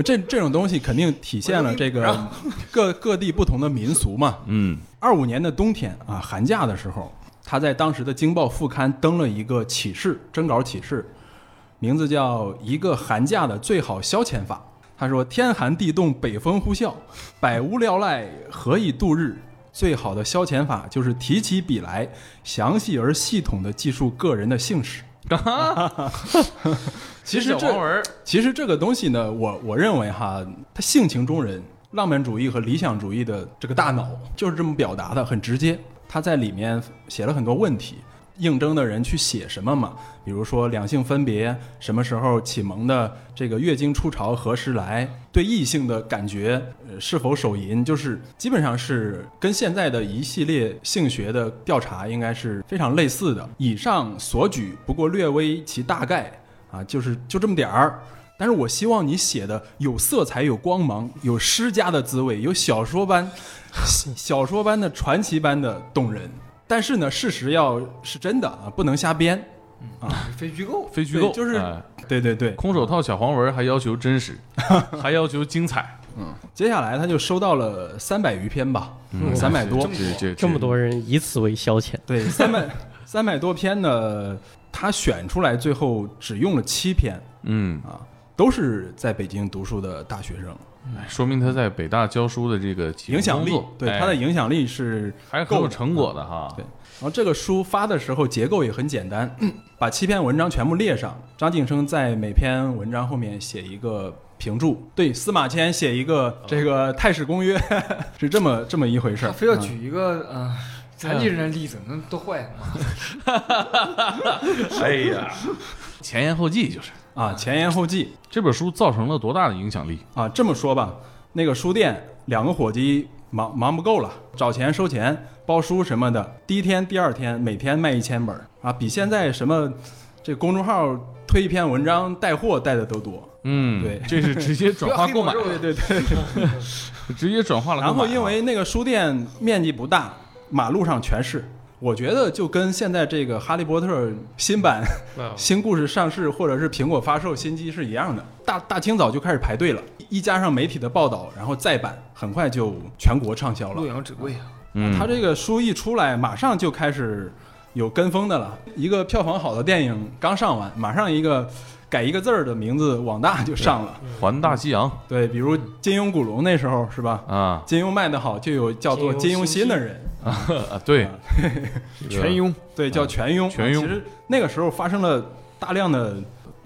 这这种东西肯定体现了这个 各各地不同的民俗嘛。嗯二五年的冬天啊，寒假的时候，他在当时的《京报》副刊登了一个启事，征稿启事，名字叫《一个寒假的最好消遣法》。他说：“天寒地冻，北风呼啸，百无聊赖，何以度日？最好的消遣法就是提起笔来，详细而系统的记述个人的姓氏。”其实这文其实这个东西呢，我我认为哈，他性情中人，浪漫主义和理想主义的这个大脑就是这么表达的，很直接。他在里面写了很多问题，应征的人去写什么嘛？比如说两性分别，什么时候启蒙的，这个月经初潮何时来，对异性的感觉，呃，是否手淫，就是基本上是跟现在的一系列性学的调查应该是非常类似的。以上所举不过略微其大概。啊，就是就这么点儿。但是我希望你写的有色彩、有光芒、有诗家的滋味，有小说般、小说般的传奇般的动人。但是呢，事实要是真的啊，不能瞎编啊。非虚构，非虚构，就是哎。对对对。空手套小黄文还要求真实，还要求精彩，嗯。接下来他就收到了三百余篇吧，三百多。这么多人以此为消遣，对，三百三百多篇呢，他选出来最后只用了七篇。嗯，啊，都是在北京读书的大学生，哎说明他在北大教书的这个影响力对哎他的影响力是还是很有成果的哈。对然后这个书发的时候结构也很简单，把七篇文章全部列上，张晋生在每篇文章后面写一个评注，对，司马迁写一个这个《太史公约》，是这么这么一回事儿。他非要嗯举一个呃残疾人的例子，那多坏嘛！哎呀，前言后记就是啊，前言后记这本书造成了多大的影响力？啊，这么说吧，那个书店两个伙计忙忙不够了，找钱收钱包书什么的，第一天、第二天每天卖一千本儿啊，比现在什么这公众号推一篇文章带货带的都多。嗯，对这是直接转化购买，对对对。直接转化了。然后因为那个书店面积不大，马路上全是。我觉得就跟现在这个《哈利波特》新版 啊新故事上市，或者是苹果发售新机是一样的，大大清早就开始排队了，一加上媒体的报道，然后再版，很快就全国畅销了洛。阳纸贵啊，嗯，他这个书一出来，马上就开始有跟风的了。一个票房好的电影刚上完，马上一个改一个字儿的名字，网大就上了。环大西洋对，比如金庸、古龙那时候是吧？啊金庸卖的好，就有叫做金庸新的人，啊，对，全庸对，叫全庸。全庸其实那个时候发生了大量的，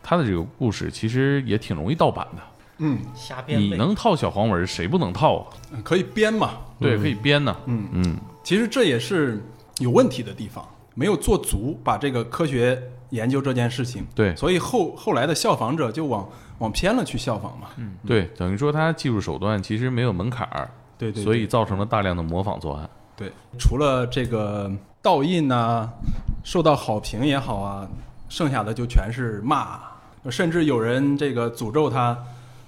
他的这个故事其实也挺容易盗版的。嗯，瞎编呗。你能套小黄文，谁不能套啊？可以编嘛。对，可以编呢。嗯嗯，其实这也是有问题的地方，没有做足把这个科学研究这件事情。对所以后后来的效仿者就往往偏了去效仿嘛。嗯，对，等于说他技术手段其实没有门槛儿，对对对所以造成了大量的模仿作案。对，除了这个盗印呐、受到好评也好啊，剩下的就全是骂，甚至有人这个诅咒他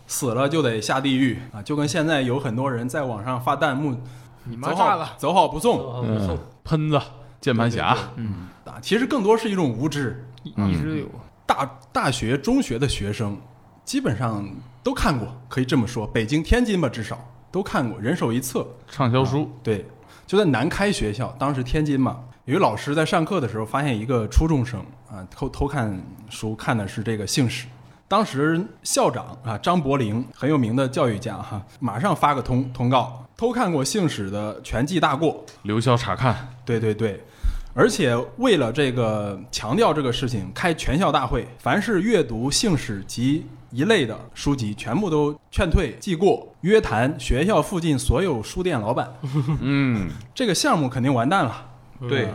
死了就得下地狱啊，就跟现在有很多人在网上发弹幕，你走好妈炸了，走好不送嗯，喷子、键盘侠，嗯，啊，其实更多是一种无知。一直都有。大大学、中学的学生基本上都看过，可以这么说，北京、天津吧，至少都看过，人手一册。畅销书，对，就在南开学校，当时天津嘛，有一个老师在上课的时候发现一个初中生啊偷偷看书，看的是这个姓史。当时校长啊张伯苓很有名的教育家哈，马上发个通通告，偷看过姓史的全记大过。留校查看，对对对，而且为了这个强调这个事情，开全校大会，凡是阅读姓史及一类的书籍，全部都劝退记过，约谈学校附近所有书店老板。嗯，这个项目肯定完蛋了。对，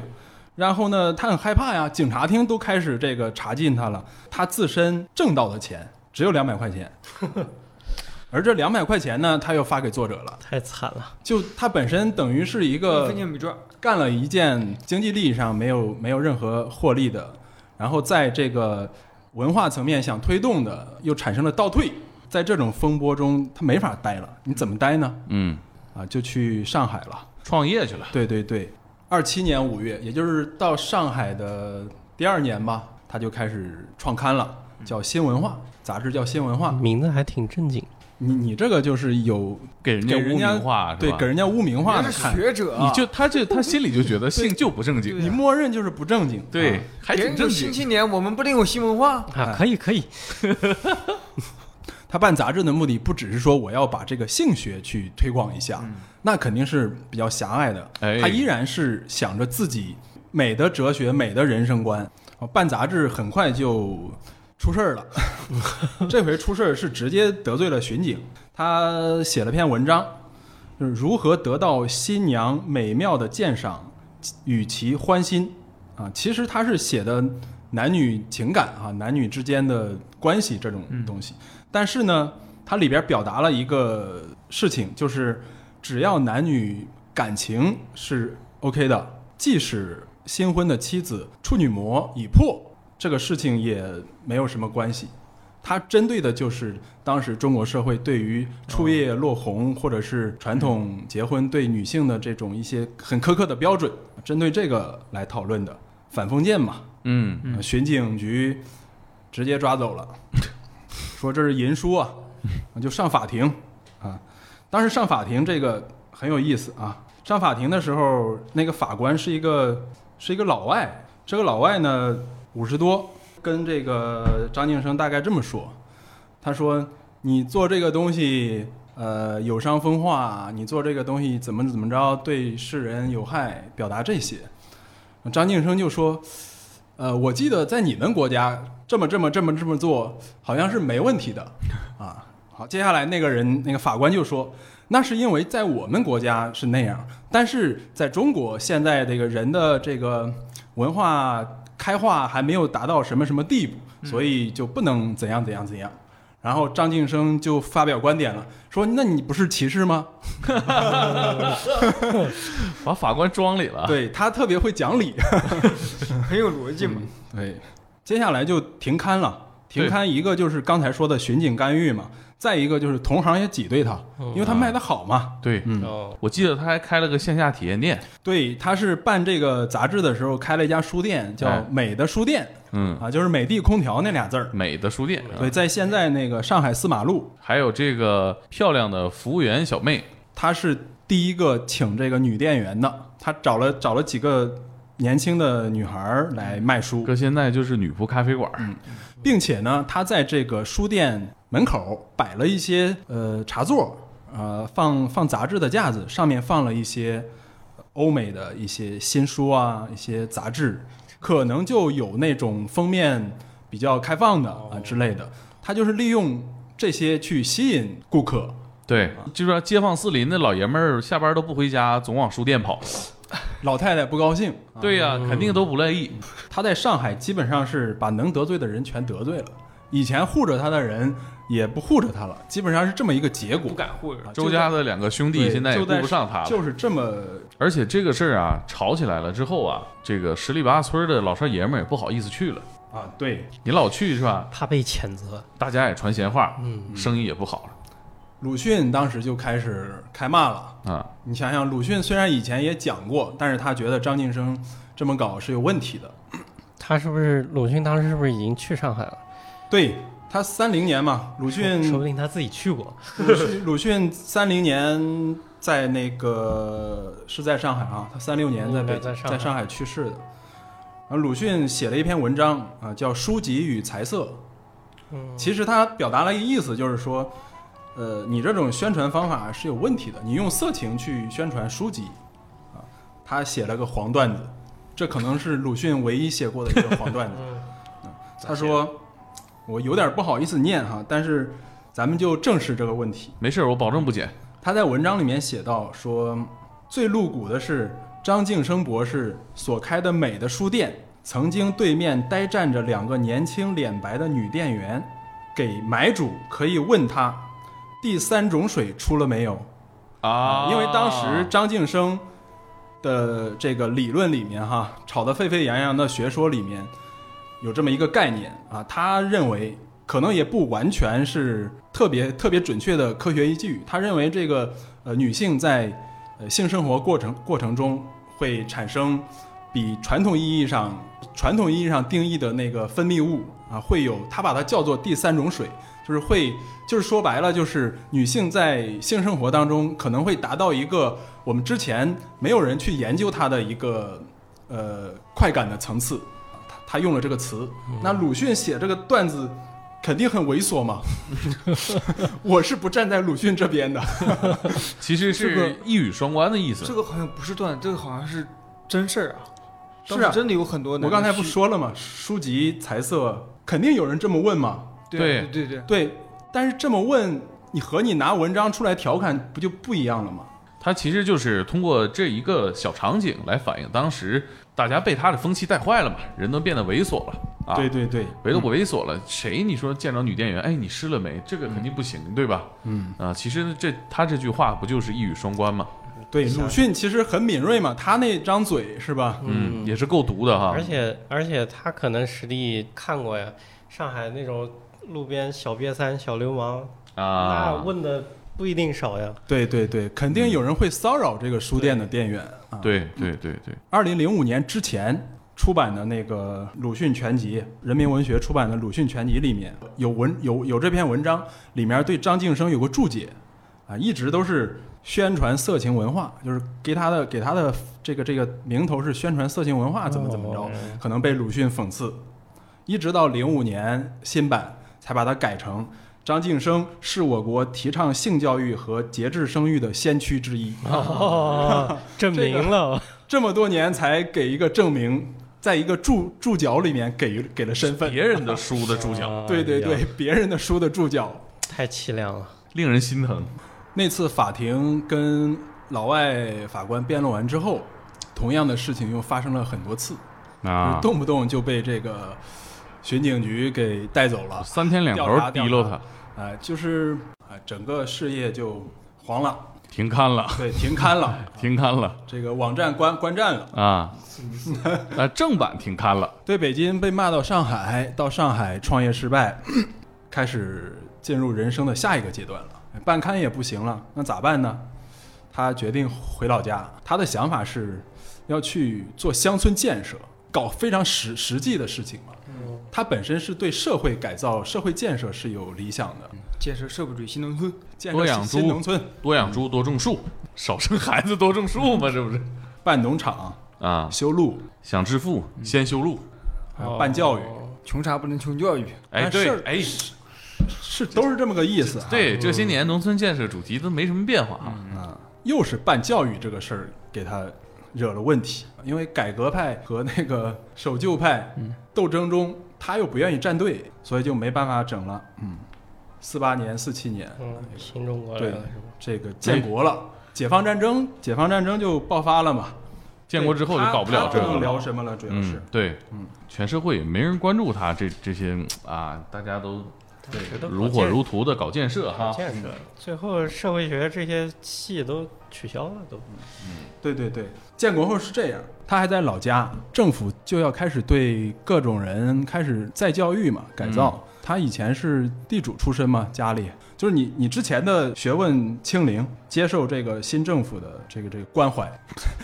然后呢，他很害怕呀，警察厅都开始这个查禁他了。他自身挣到的钱只有两百块钱，而这两百块钱呢，他又发给作者了。太惨了。就他本身等于是一一个分钱没赚，干了一件经济利益上没有没有任何获利的，然后在这个文化层面想推动的，又产生了倒退。在这种风波中，他没法待了。你怎么待呢？嗯，啊，就去上海了。创业去了，对对对，二七年五月，也就是到上海的第二年吧，他就开始创刊了，叫《新文化》杂志，叫《新文化》。名字还挺正经，你你这个就是有给人家污名化，对给人家污名化的看，学者啊，你就他就他心里就觉得性就不正经，你默认就是不正经。对啊，还挺正别人就新，青年，我们不能有新文化。啊，可以可以，他办杂志的目的不只是说我要把这个性学去推广一下，那肯定是比较狭隘的。哎他依然是想着自己美的哲学、美的人生观。哦办杂志很快就出事儿了，这回出事儿是直接得罪了巡警。他写了篇文章，就是如何得到新娘美妙的鉴赏，与其欢心啊。其实他是写的男女情感啊，男女之间的关系这种东西。但是呢，它里边表达了一个事情，就是只要男女感情是 OK 的，即使新婚的妻子处女膜已破，这个事情也没有什么关系。它针对的就是当时中国社会对于初夜落红或者是传统结婚对女性的这种一些很苛刻的标准，针对这个来讨论的反封建嘛。嗯，呃巡警局直接抓走了，说这是淫书啊，就上法庭啊。当时上法庭这个很有意思啊，上法庭的时候，那个法官是一个是一个老外，这个老外呢五十多，跟这个张晋生大概这么说，他说你做这个东西。呃，有伤风化，你做这个东西怎么怎么着，对世人有害，表达这些。张晋生就说：“呃，我记得在你们国家这么这么这么这么做，好像是没问题的啊。好，接下来那个人那个法官就说，那是因为在我们国家是那样，但是在中国现在这个人的这个文化开化还没有达到什么什么地步，所以就不能怎样怎样怎样。然后张晋生就发表观点了，说：“那你不是歧视吗？” 把法官装里了，对他特别会讲理。很有逻辑嘛。对，接下来就停刊了。停刊一个就是刚才说的巡警干预嘛，再一个就是同行也挤兑他，因为他卖的好嘛。对，嗯。哦，我记得他还开了个线下体验店，对，他是办这个杂志的时候开了一家书店，叫哎美的书店。嗯，啊，就是美的空调那俩字儿。美的书店，对，在现在那个上海四马路，还有这个漂亮的服务员小妹，她是第一个请这个女店员的，她找了找了几个年轻的女孩儿来卖书，搁现在就是女仆咖啡馆，并且呢，他在这个书店门口摆了一些呃茶座，呃放放杂志的架子，上面放了一些欧美的一些新书啊，一些杂志，可能就有那种封面比较开放的啊之类的。他就是利用这些去吸引顾客。对，就说街坊四邻的老爷们儿下班都不回家，总往书店跑。老太太不高兴，对呀、肯定都不乐意。他在上海基本上是把能得罪的人全得罪了，以前护着他的人也不护着他了，基本上是这么一个结果不。敢护着。周家的两个兄弟现在也顾不上他了，就是这么而且这个事儿啊，吵起来了之后啊，这个十里八村的老少爷们儿也不好意思去了。啊，对，你老去是吧？怕被谴责。大家也传闲话，嗯，生意也不好鲁迅当时就开始开骂了。啊。你想想，鲁迅虽然以前也讲过，但是他觉得张晋生这么搞是有问题的。他是不是鲁迅当时是不是已经去上海了？对他三零年嘛，鲁迅说不定他自己去过。鲁迅三零年在那个是在上海啊，他三六年在北嗯在上海在上海去世的。然后鲁迅写了一篇文章啊，叫《书籍与财色》。嗯，其实他表达了一个意思，就是说，呃，你这种宣传方法是有问题的，你用色情去宣传书籍，啊，他写了个黄段子，这可能是鲁迅唯一写过的一个黄段子。嗯他说，我有点不好意思念哈，但是咱们就正视这个问题。没事儿，我保证不剪。他在文章里面写到说，最露骨的是张晋生博士所开的美的书店，曾经对面呆站着两个年轻脸白的女店员，给买主可以问他第三种水出了没有啊因为当时张晋生的这个理论里面哈，吵得沸沸扬扬的学说里面有这么一个概念啊，他认为可能也不完全是特别特别准确的科学依据。他认为这个呃女性在呃性生活过程过程中会产生比传统意义上传统意义上定义的那个分泌物啊，会有他把它叫做第三种水，就是会就是说白了就是女性在性生活当中可能会达到一个我们之前没有人去研究它的一个呃快感的层次。他他用了这个词，那鲁迅写这个段子肯定很猥琐嘛。我是不站在鲁迅这边的。其实这个是一语双关的意思。这个好像不是段，这个好像是真事儿啊。是啊真的有很多我刚才不说了吗？书籍财色肯定有人这么问嘛。对对对对但是这么问，你和你拿文章出来调侃，不就不一样了吗？他其实就是通过这一个小场景来反映当时大家被他的风气带坏了嘛，人都变得猥琐了啊。对对对，唯独不猥琐了，谁你说见着女店员，哎，你湿了没？这个肯定不行，对吧？嗯啊，其实这他这句话不就是一语双关吗？对，鲁迅其实很敏锐嘛，他那张嘴是吧？嗯，也是够毒的哈而。且而且他可能实地看过呀，上海那种路边小瘪三、小流氓啊，那啊，问的不一定少呀。对对对，肯定有人会骚扰这个书店的店员啊。，对对对对，二零零五年之前出版的那个鲁迅全集，人民文学出版的鲁迅全集里面有文有有这篇文章，里面对张晋生有个注解，啊，一直都是宣传色情文化，就是给他的给他的这个这个名头是宣传色情文化，怎么怎么着，哦可能被鲁迅讽刺，一直到零五年新版才把它改成。张晋生是我国提倡性教育和节制生育的先驱之一。哦，证明了。这么多年才给一个证明，在一个注注脚里面给给了身份。别人的书的注脚，对对对哎，别人的书的注脚。太凄凉了。令人心疼。那次法庭跟老外法官辩论完之后，同样的事情又发生了很多次，啊，动不动就被这个巡警局给带走了，三天两头提溜他，啊、就是啊、整个事业就黄了，停刊了，对，停刊了，停刊了这个网站关关站了。啊，啊，正版停刊了，对北京被骂到上海，到上海创业失败，开始进入人生的下一个阶段了。办刊也不行了，那咋办呢？他决定回老家。他的想法是要去做乡村建设，搞非常实实际的事情嘛。他本身是对社会改造、社会建设是有理想的，建设社会主义新农村，建设新农村、多养猪，多种树，少生孩子，多种树嘛，是不是？办农场、啊？修路、想致富，先修路。还有办教育，哦。穷啥不能穷教育？哎，是对，哎，是都是这么个意思啊。对，这些年农村建设主题都没什么变化啊。啊，又是办教育这个事儿给他惹了问题，因为改革派和那个守旧派斗争中，他又不愿意站队，所以就没办法整了。嗯，四八年、四七年，嗯，新中国来对？这个建国了，解放战争，解放战争就爆发了嘛。建国之后就搞不了这个了。聊什么了，主要嗯是，对，嗯，全社会也没人关注他这这些啊，大家都对如火如荼的搞建设哈。建设，最后社会学这些系都取消了，都嗯对对对，建国后是这样，他还在老家，政府就要开始对各种人开始再教育嘛，改造。他以前是地主出身嘛，家里就是你你之前的学问清零，接受这个新政府的这个这个关怀。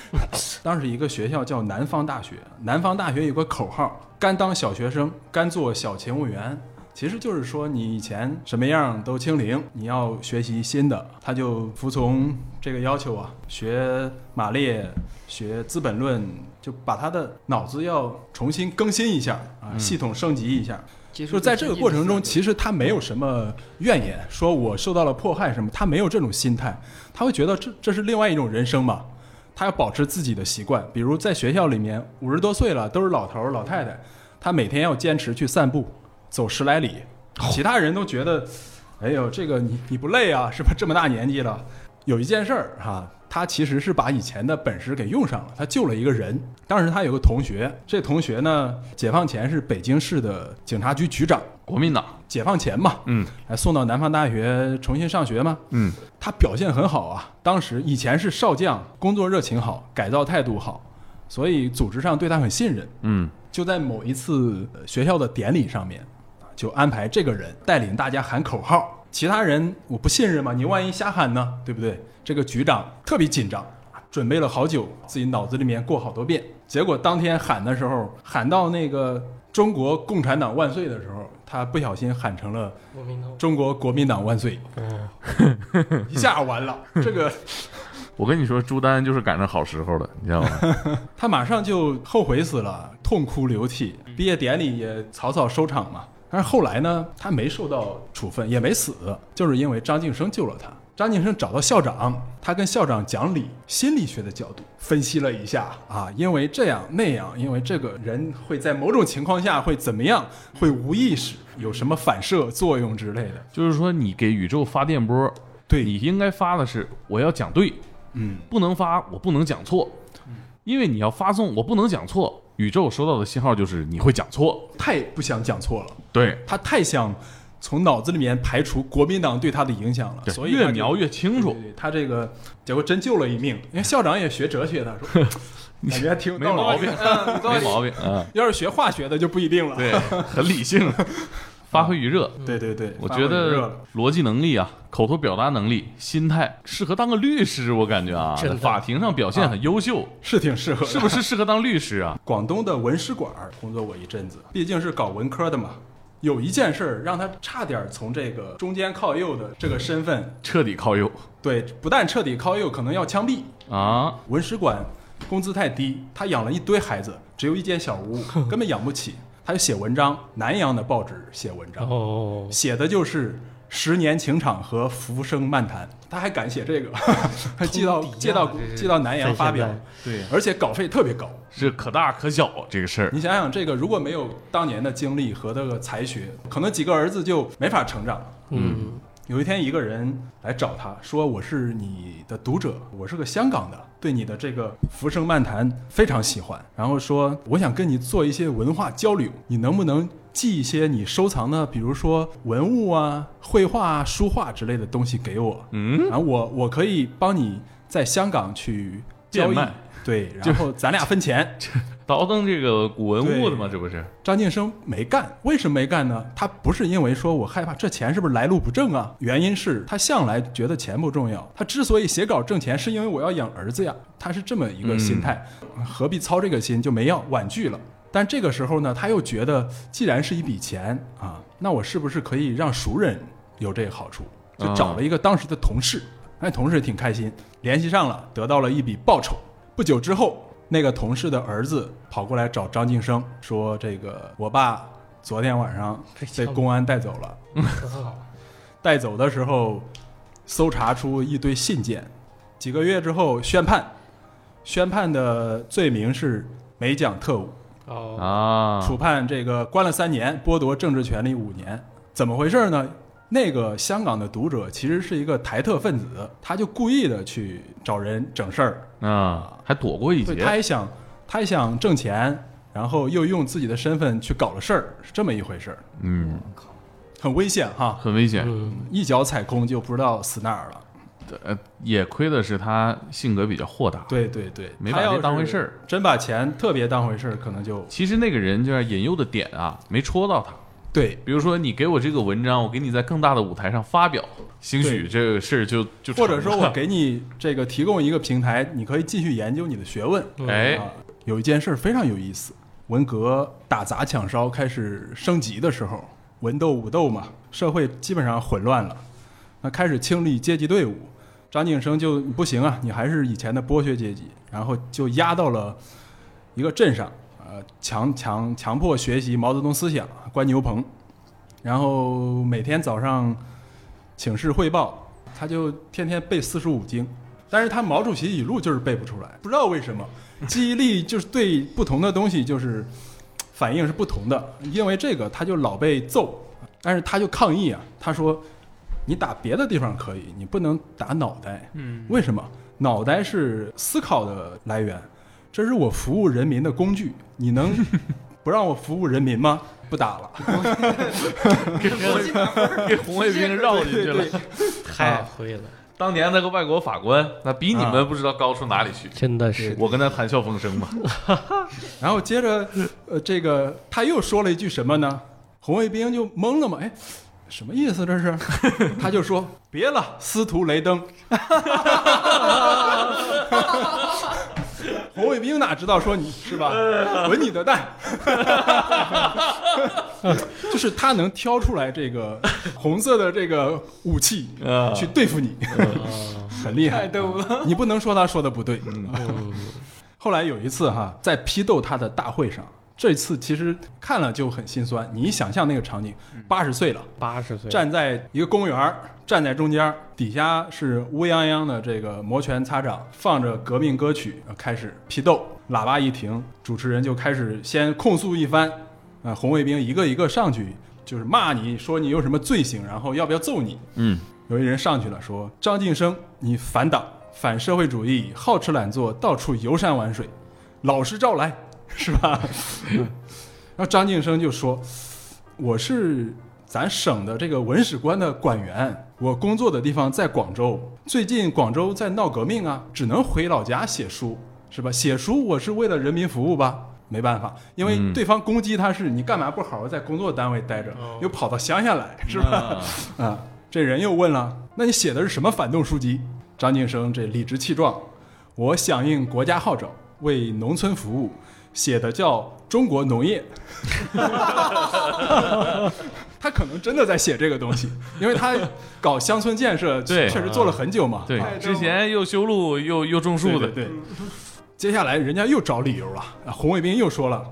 当时一个学校叫南方大学，南方大学有个口号：甘当小学生，甘做小勤务员。其实就是说，你以前什么样都清零，你要学习新的，他就服从这个要求啊，学马列，学《资本论》，就把他的脑子要重新更新一下啊，系统升级一下。就在这个过程中，其实实他没有什么怨言，说我受到了迫害什么，他没有这种心态，他会觉得这这是另外一种人生嘛，他要保持自己的习惯，比如在学校里面五十多岁了都是老头儿老太太，他每天要坚持去散步，走十来里，其他人都觉得，哎呦，这个你你不累啊？是吧？这么大年纪了，有一件事儿哈、他其实是把以前的本事给用上了，他救了一个人。当时他有个同学，这同学呢，解放前是北京市的警察局局长，国民党，解放前嘛，嗯还送到南方大学重新上学嘛。嗯，他表现很好啊，当时以前是少将，工作热情好，改造态度好，所以组织上对他很信任。嗯，就在某一次呃学校的典礼上面，就安排这个人带领大家喊口号，其他人我不信任嘛，你万一瞎喊呢，对不对？这个局长特别紧张，准备了好久，自己脑子里面过好多遍，结果当天喊的时候，喊到那个“中国共产党万岁”的时候，他不小心喊成了国民党“中国国民党万岁嗯，”，一下完了，这个 我跟你说，朱丹就是赶上好时候了，你知道吗？他马上就后悔死了，痛哭流涕。毕业典礼也草草收场嘛。但是后来呢，他没受到处分，也没死，就是因为张晋生救了他。张晋生找到校长，他跟校长讲理，心理学的角度分析了一下啊，因为这样那样，因为这个人会在某种情况下会怎么样，会无意识有什么反射作用之类的。就是说，你给宇宙发电波，对。你应该发的是我要讲对，嗯，不能发我不能讲错，因为你要发送我不能讲错，宇宙收到的信号就是你会讲错。太不想讲错了，对，他太想从脑子里面排除国民党对他的影响了，所以越描越清楚对。对对他这个结果真救了一命，因为校长也学哲学的，说感觉还挺有道理没毛病，没毛病啊！要是学化学的就不一定了。对，很理性，发挥余热。对对对，我觉得逻辑能力啊，口头表达能力、心态，适合当个律师。我感觉啊，在法庭上表现很优秀，是挺适合，是不是适合当律师啊？广东的文史馆工作过一阵子，毕竟是搞文科的嘛。有一件事儿让他差点从这个中间靠右的这个身份，彻底靠右对，不但彻底靠右，可能要枪毙。啊！文史馆工资太低，他养了一堆孩子，只有一间小屋，根本养不起。他就写文章，南阳的报纸写文章，哦，写的就是十年情场和浮生漫谈。他还敢写这个，还 寄到寄到寄到南阳发表，对，而且稿费特别高。是可大可小这个事儿。你想想，这个如果没有当年的经历和这个才学，可能几个儿子就没法成长。嗯，有一天，一个人来找他说：“我是你的读者，我是个香港的，对你的这个《浮生漫谈》非常喜欢。然后说，我想跟你做一些文化交流，你能不能寄一些你收藏的，比如说文物啊、绘画啊、书画之类的东西给我？嗯，然后我我可以帮你在香港去交易变卖，对，然后咱俩分钱。”倒腾这个古文物的嘛，这不是？张晋生没干，为什么没干呢？他不是因为说我害怕这钱是不是来路不正啊？原因是他向来觉得钱不重要。他之所以写稿挣钱，是因为我要养儿子呀。他是这么一个心态，何必操这个心就没要婉拒了。但这个时候呢，他又觉得，既然是一笔钱啊，那我是不是可以让熟人有这个好处？就找了一个当时的同事，那同事挺开心，联系上了，得到了一笔报酬。不久之后，那个同事的儿子跑过来找张晋生，说：“这个我爸昨天晚上被公安带走了，带走的时候搜查出一堆信件，几个月之后宣判，宣判的罪名是美蒋特务，哦，啊，处判这个关了三年，剥夺政治权利五年。怎么回事呢？那个香港的读者其实是一个台特分子，他就故意的去找人整事儿，啊，还躲过一，劫。他也想，他也想挣钱，然后又用自己的身份去搞了事儿，是这么一回事儿，嗯，很危险哈，很危险。嗯，一脚踩空就不知道死哪儿了。呃，也亏的是他性格比较豁达，对对对，没把这他要当回事儿，真把钱特别当回事儿，可能就其实那个人就是引诱的点啊，没戳到他。对，比如说，你给我这个文章，我给你在更大的舞台上发表，兴许这个事儿就就或者说我 给你这个提供一个平台，你可以继续研究你的学问。哎啊，有一件事儿非常有意思，文革打砸抢烧开始升级的时候，文斗武斗嘛，社会基本上混乱了，那开始清理阶级队伍。张景生就不行啊，你还是以前的剥削阶级，然后就压到了一个镇上，呃，强强强迫学习毛泽东思想，关牛棚，然后每天早上请示汇报，他就天天背四书五经，但是他毛主席语录就是背不出来，不知道为什么，记忆力就是对不同的东西就是反应是不同的，因为这个他就老被揍，但是他就抗议啊，他说你打别的地方可以，你不能打脑袋，嗯，为什么？脑袋是思考的来源，这是我服务人民的工具，你能 不让我服务人民吗？不打了。给红卫兵绕进去了。太会了，当年那个外国法官，那比你们不知道高出哪里去。真的是我跟他谈笑风生嘛，然后接着，呃，这个他又说了一句什么呢？红卫兵就懵了嘛，哎，什么意思这是？他就说别了，司徒雷登。红卫兵哪知道说你是吧？滚你的蛋！就是他能挑出来这个红色的这个武器啊去对付你，很厉害。逗了。你不能说他说的不对。后来有一次哈，在批斗他的大会上，这次其实看了就很心酸。你想象那个场景，八十岁了，八十岁，站在一个公园儿，站在中间儿，底下是乌泱泱的这个摩拳擦掌，放着革命歌曲，呃开始批斗。喇叭一停，主持人就开始先控诉一番，啊、红卫兵一个一个上去，就是骂你说你有什么罪行，然后要不要揍你。嗯，有一人上去了，说张晋生，你反党、反社会主义，好吃懒做，到处游山玩水，老实招来，是吧？嗯 然后张晋生就说：“我是咱省的这个文史官的官员，我工作的地方在广州，最近广州在闹革命啊，只能回老家写书，是吧？写书我是为了人民服务吧。”没办法，因为嗯对方攻击他是你干嘛不好好在工作单位待着，又跑到乡下来，是吧？啊，这人又问了，那你写的是什么反动书籍？张晋生这理直气壮，我响应国家号召，为农村服务，写的叫《中国农业》。他可能真的在写这个东西，因为他搞乡村建设，对确实做了很久嘛。对啊，之前又修路又又种树的，对对对接下来人家又找理由了，啊红卫兵又说了，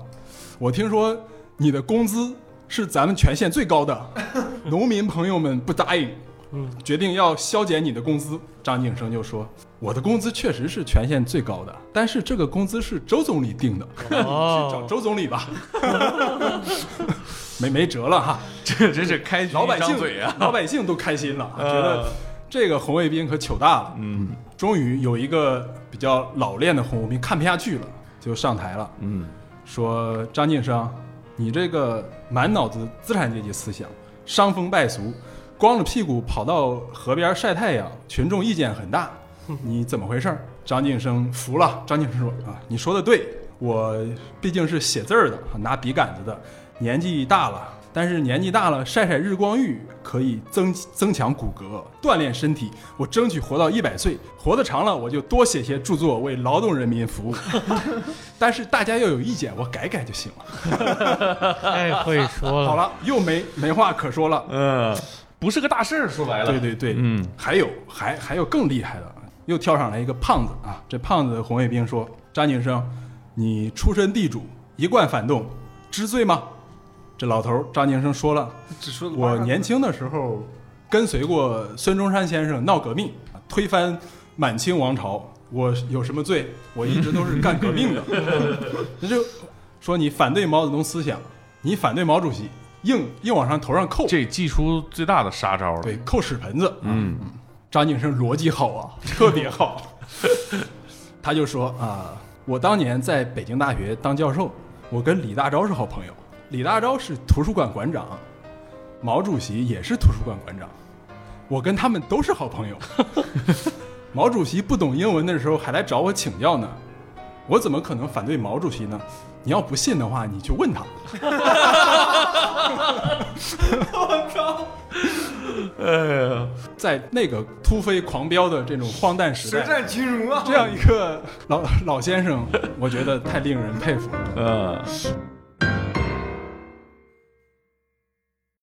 我听说你的工资是咱们全县最高的，农民朋友们不答应，决定要削减你的工资。张景生就说，我的工资确实是全县最高的，但是这个工资是周总理定的，去找周总理吧。没没辙了哈，这真是开老百姓嘴啊！老百姓都开心了，觉得这个红卫兵可糗大了。嗯终于有一个比较老练的红卫兵看不下去了，就上台了，嗯，说张晋生，你这个满脑子资产阶级思想，伤风败俗，光着屁股跑到河边晒太阳，群众意见很大，你怎么回事儿？张晋生服了。张晋生说啊，你说的对，我毕竟是写字儿的，拿笔杆子的，年纪大了。但是年纪大了，晒晒日光浴可以增增强骨骼，锻炼身体。我争取活到一百岁，活得长了，我就多写些著作，为劳动人民服务。但是大家要有意见，我改改就行了。太会说了。好了，又没没话可说了。嗯，不是个大事儿，说白了，对对对，嗯，还有还还有更厉害的，又跳上来一个胖子啊！这胖子红卫兵说：“张景生，你出身地主，一贯反动，知罪吗？”这老头儿张景生说了只说：“我年轻的时候跟随过孙中山先生闹革命，推翻满清王朝，我有什么罪？我一直都是干革命的。那就说你反对毛泽东思想，你反对毛主席，硬硬往上头上扣，这祭出最大的杀招了。对，扣屎盆子。嗯，张景生逻辑好啊，特别好。他就说啊，我当年在北京大学当教授，我跟李大钊是好朋友。李大钊是图书馆馆长，毛主席也是图书馆馆长，我跟他们都是好朋友。毛主席不懂英文的时候还来找我请教呢，我怎么可能反对毛主席呢？你要不信的话，你去问他。我操！哎呀，在那个突飞狂飙的这种荒诞时代，舌战群儒啊！这样一个老老先生，我觉得太令人佩服了。呃。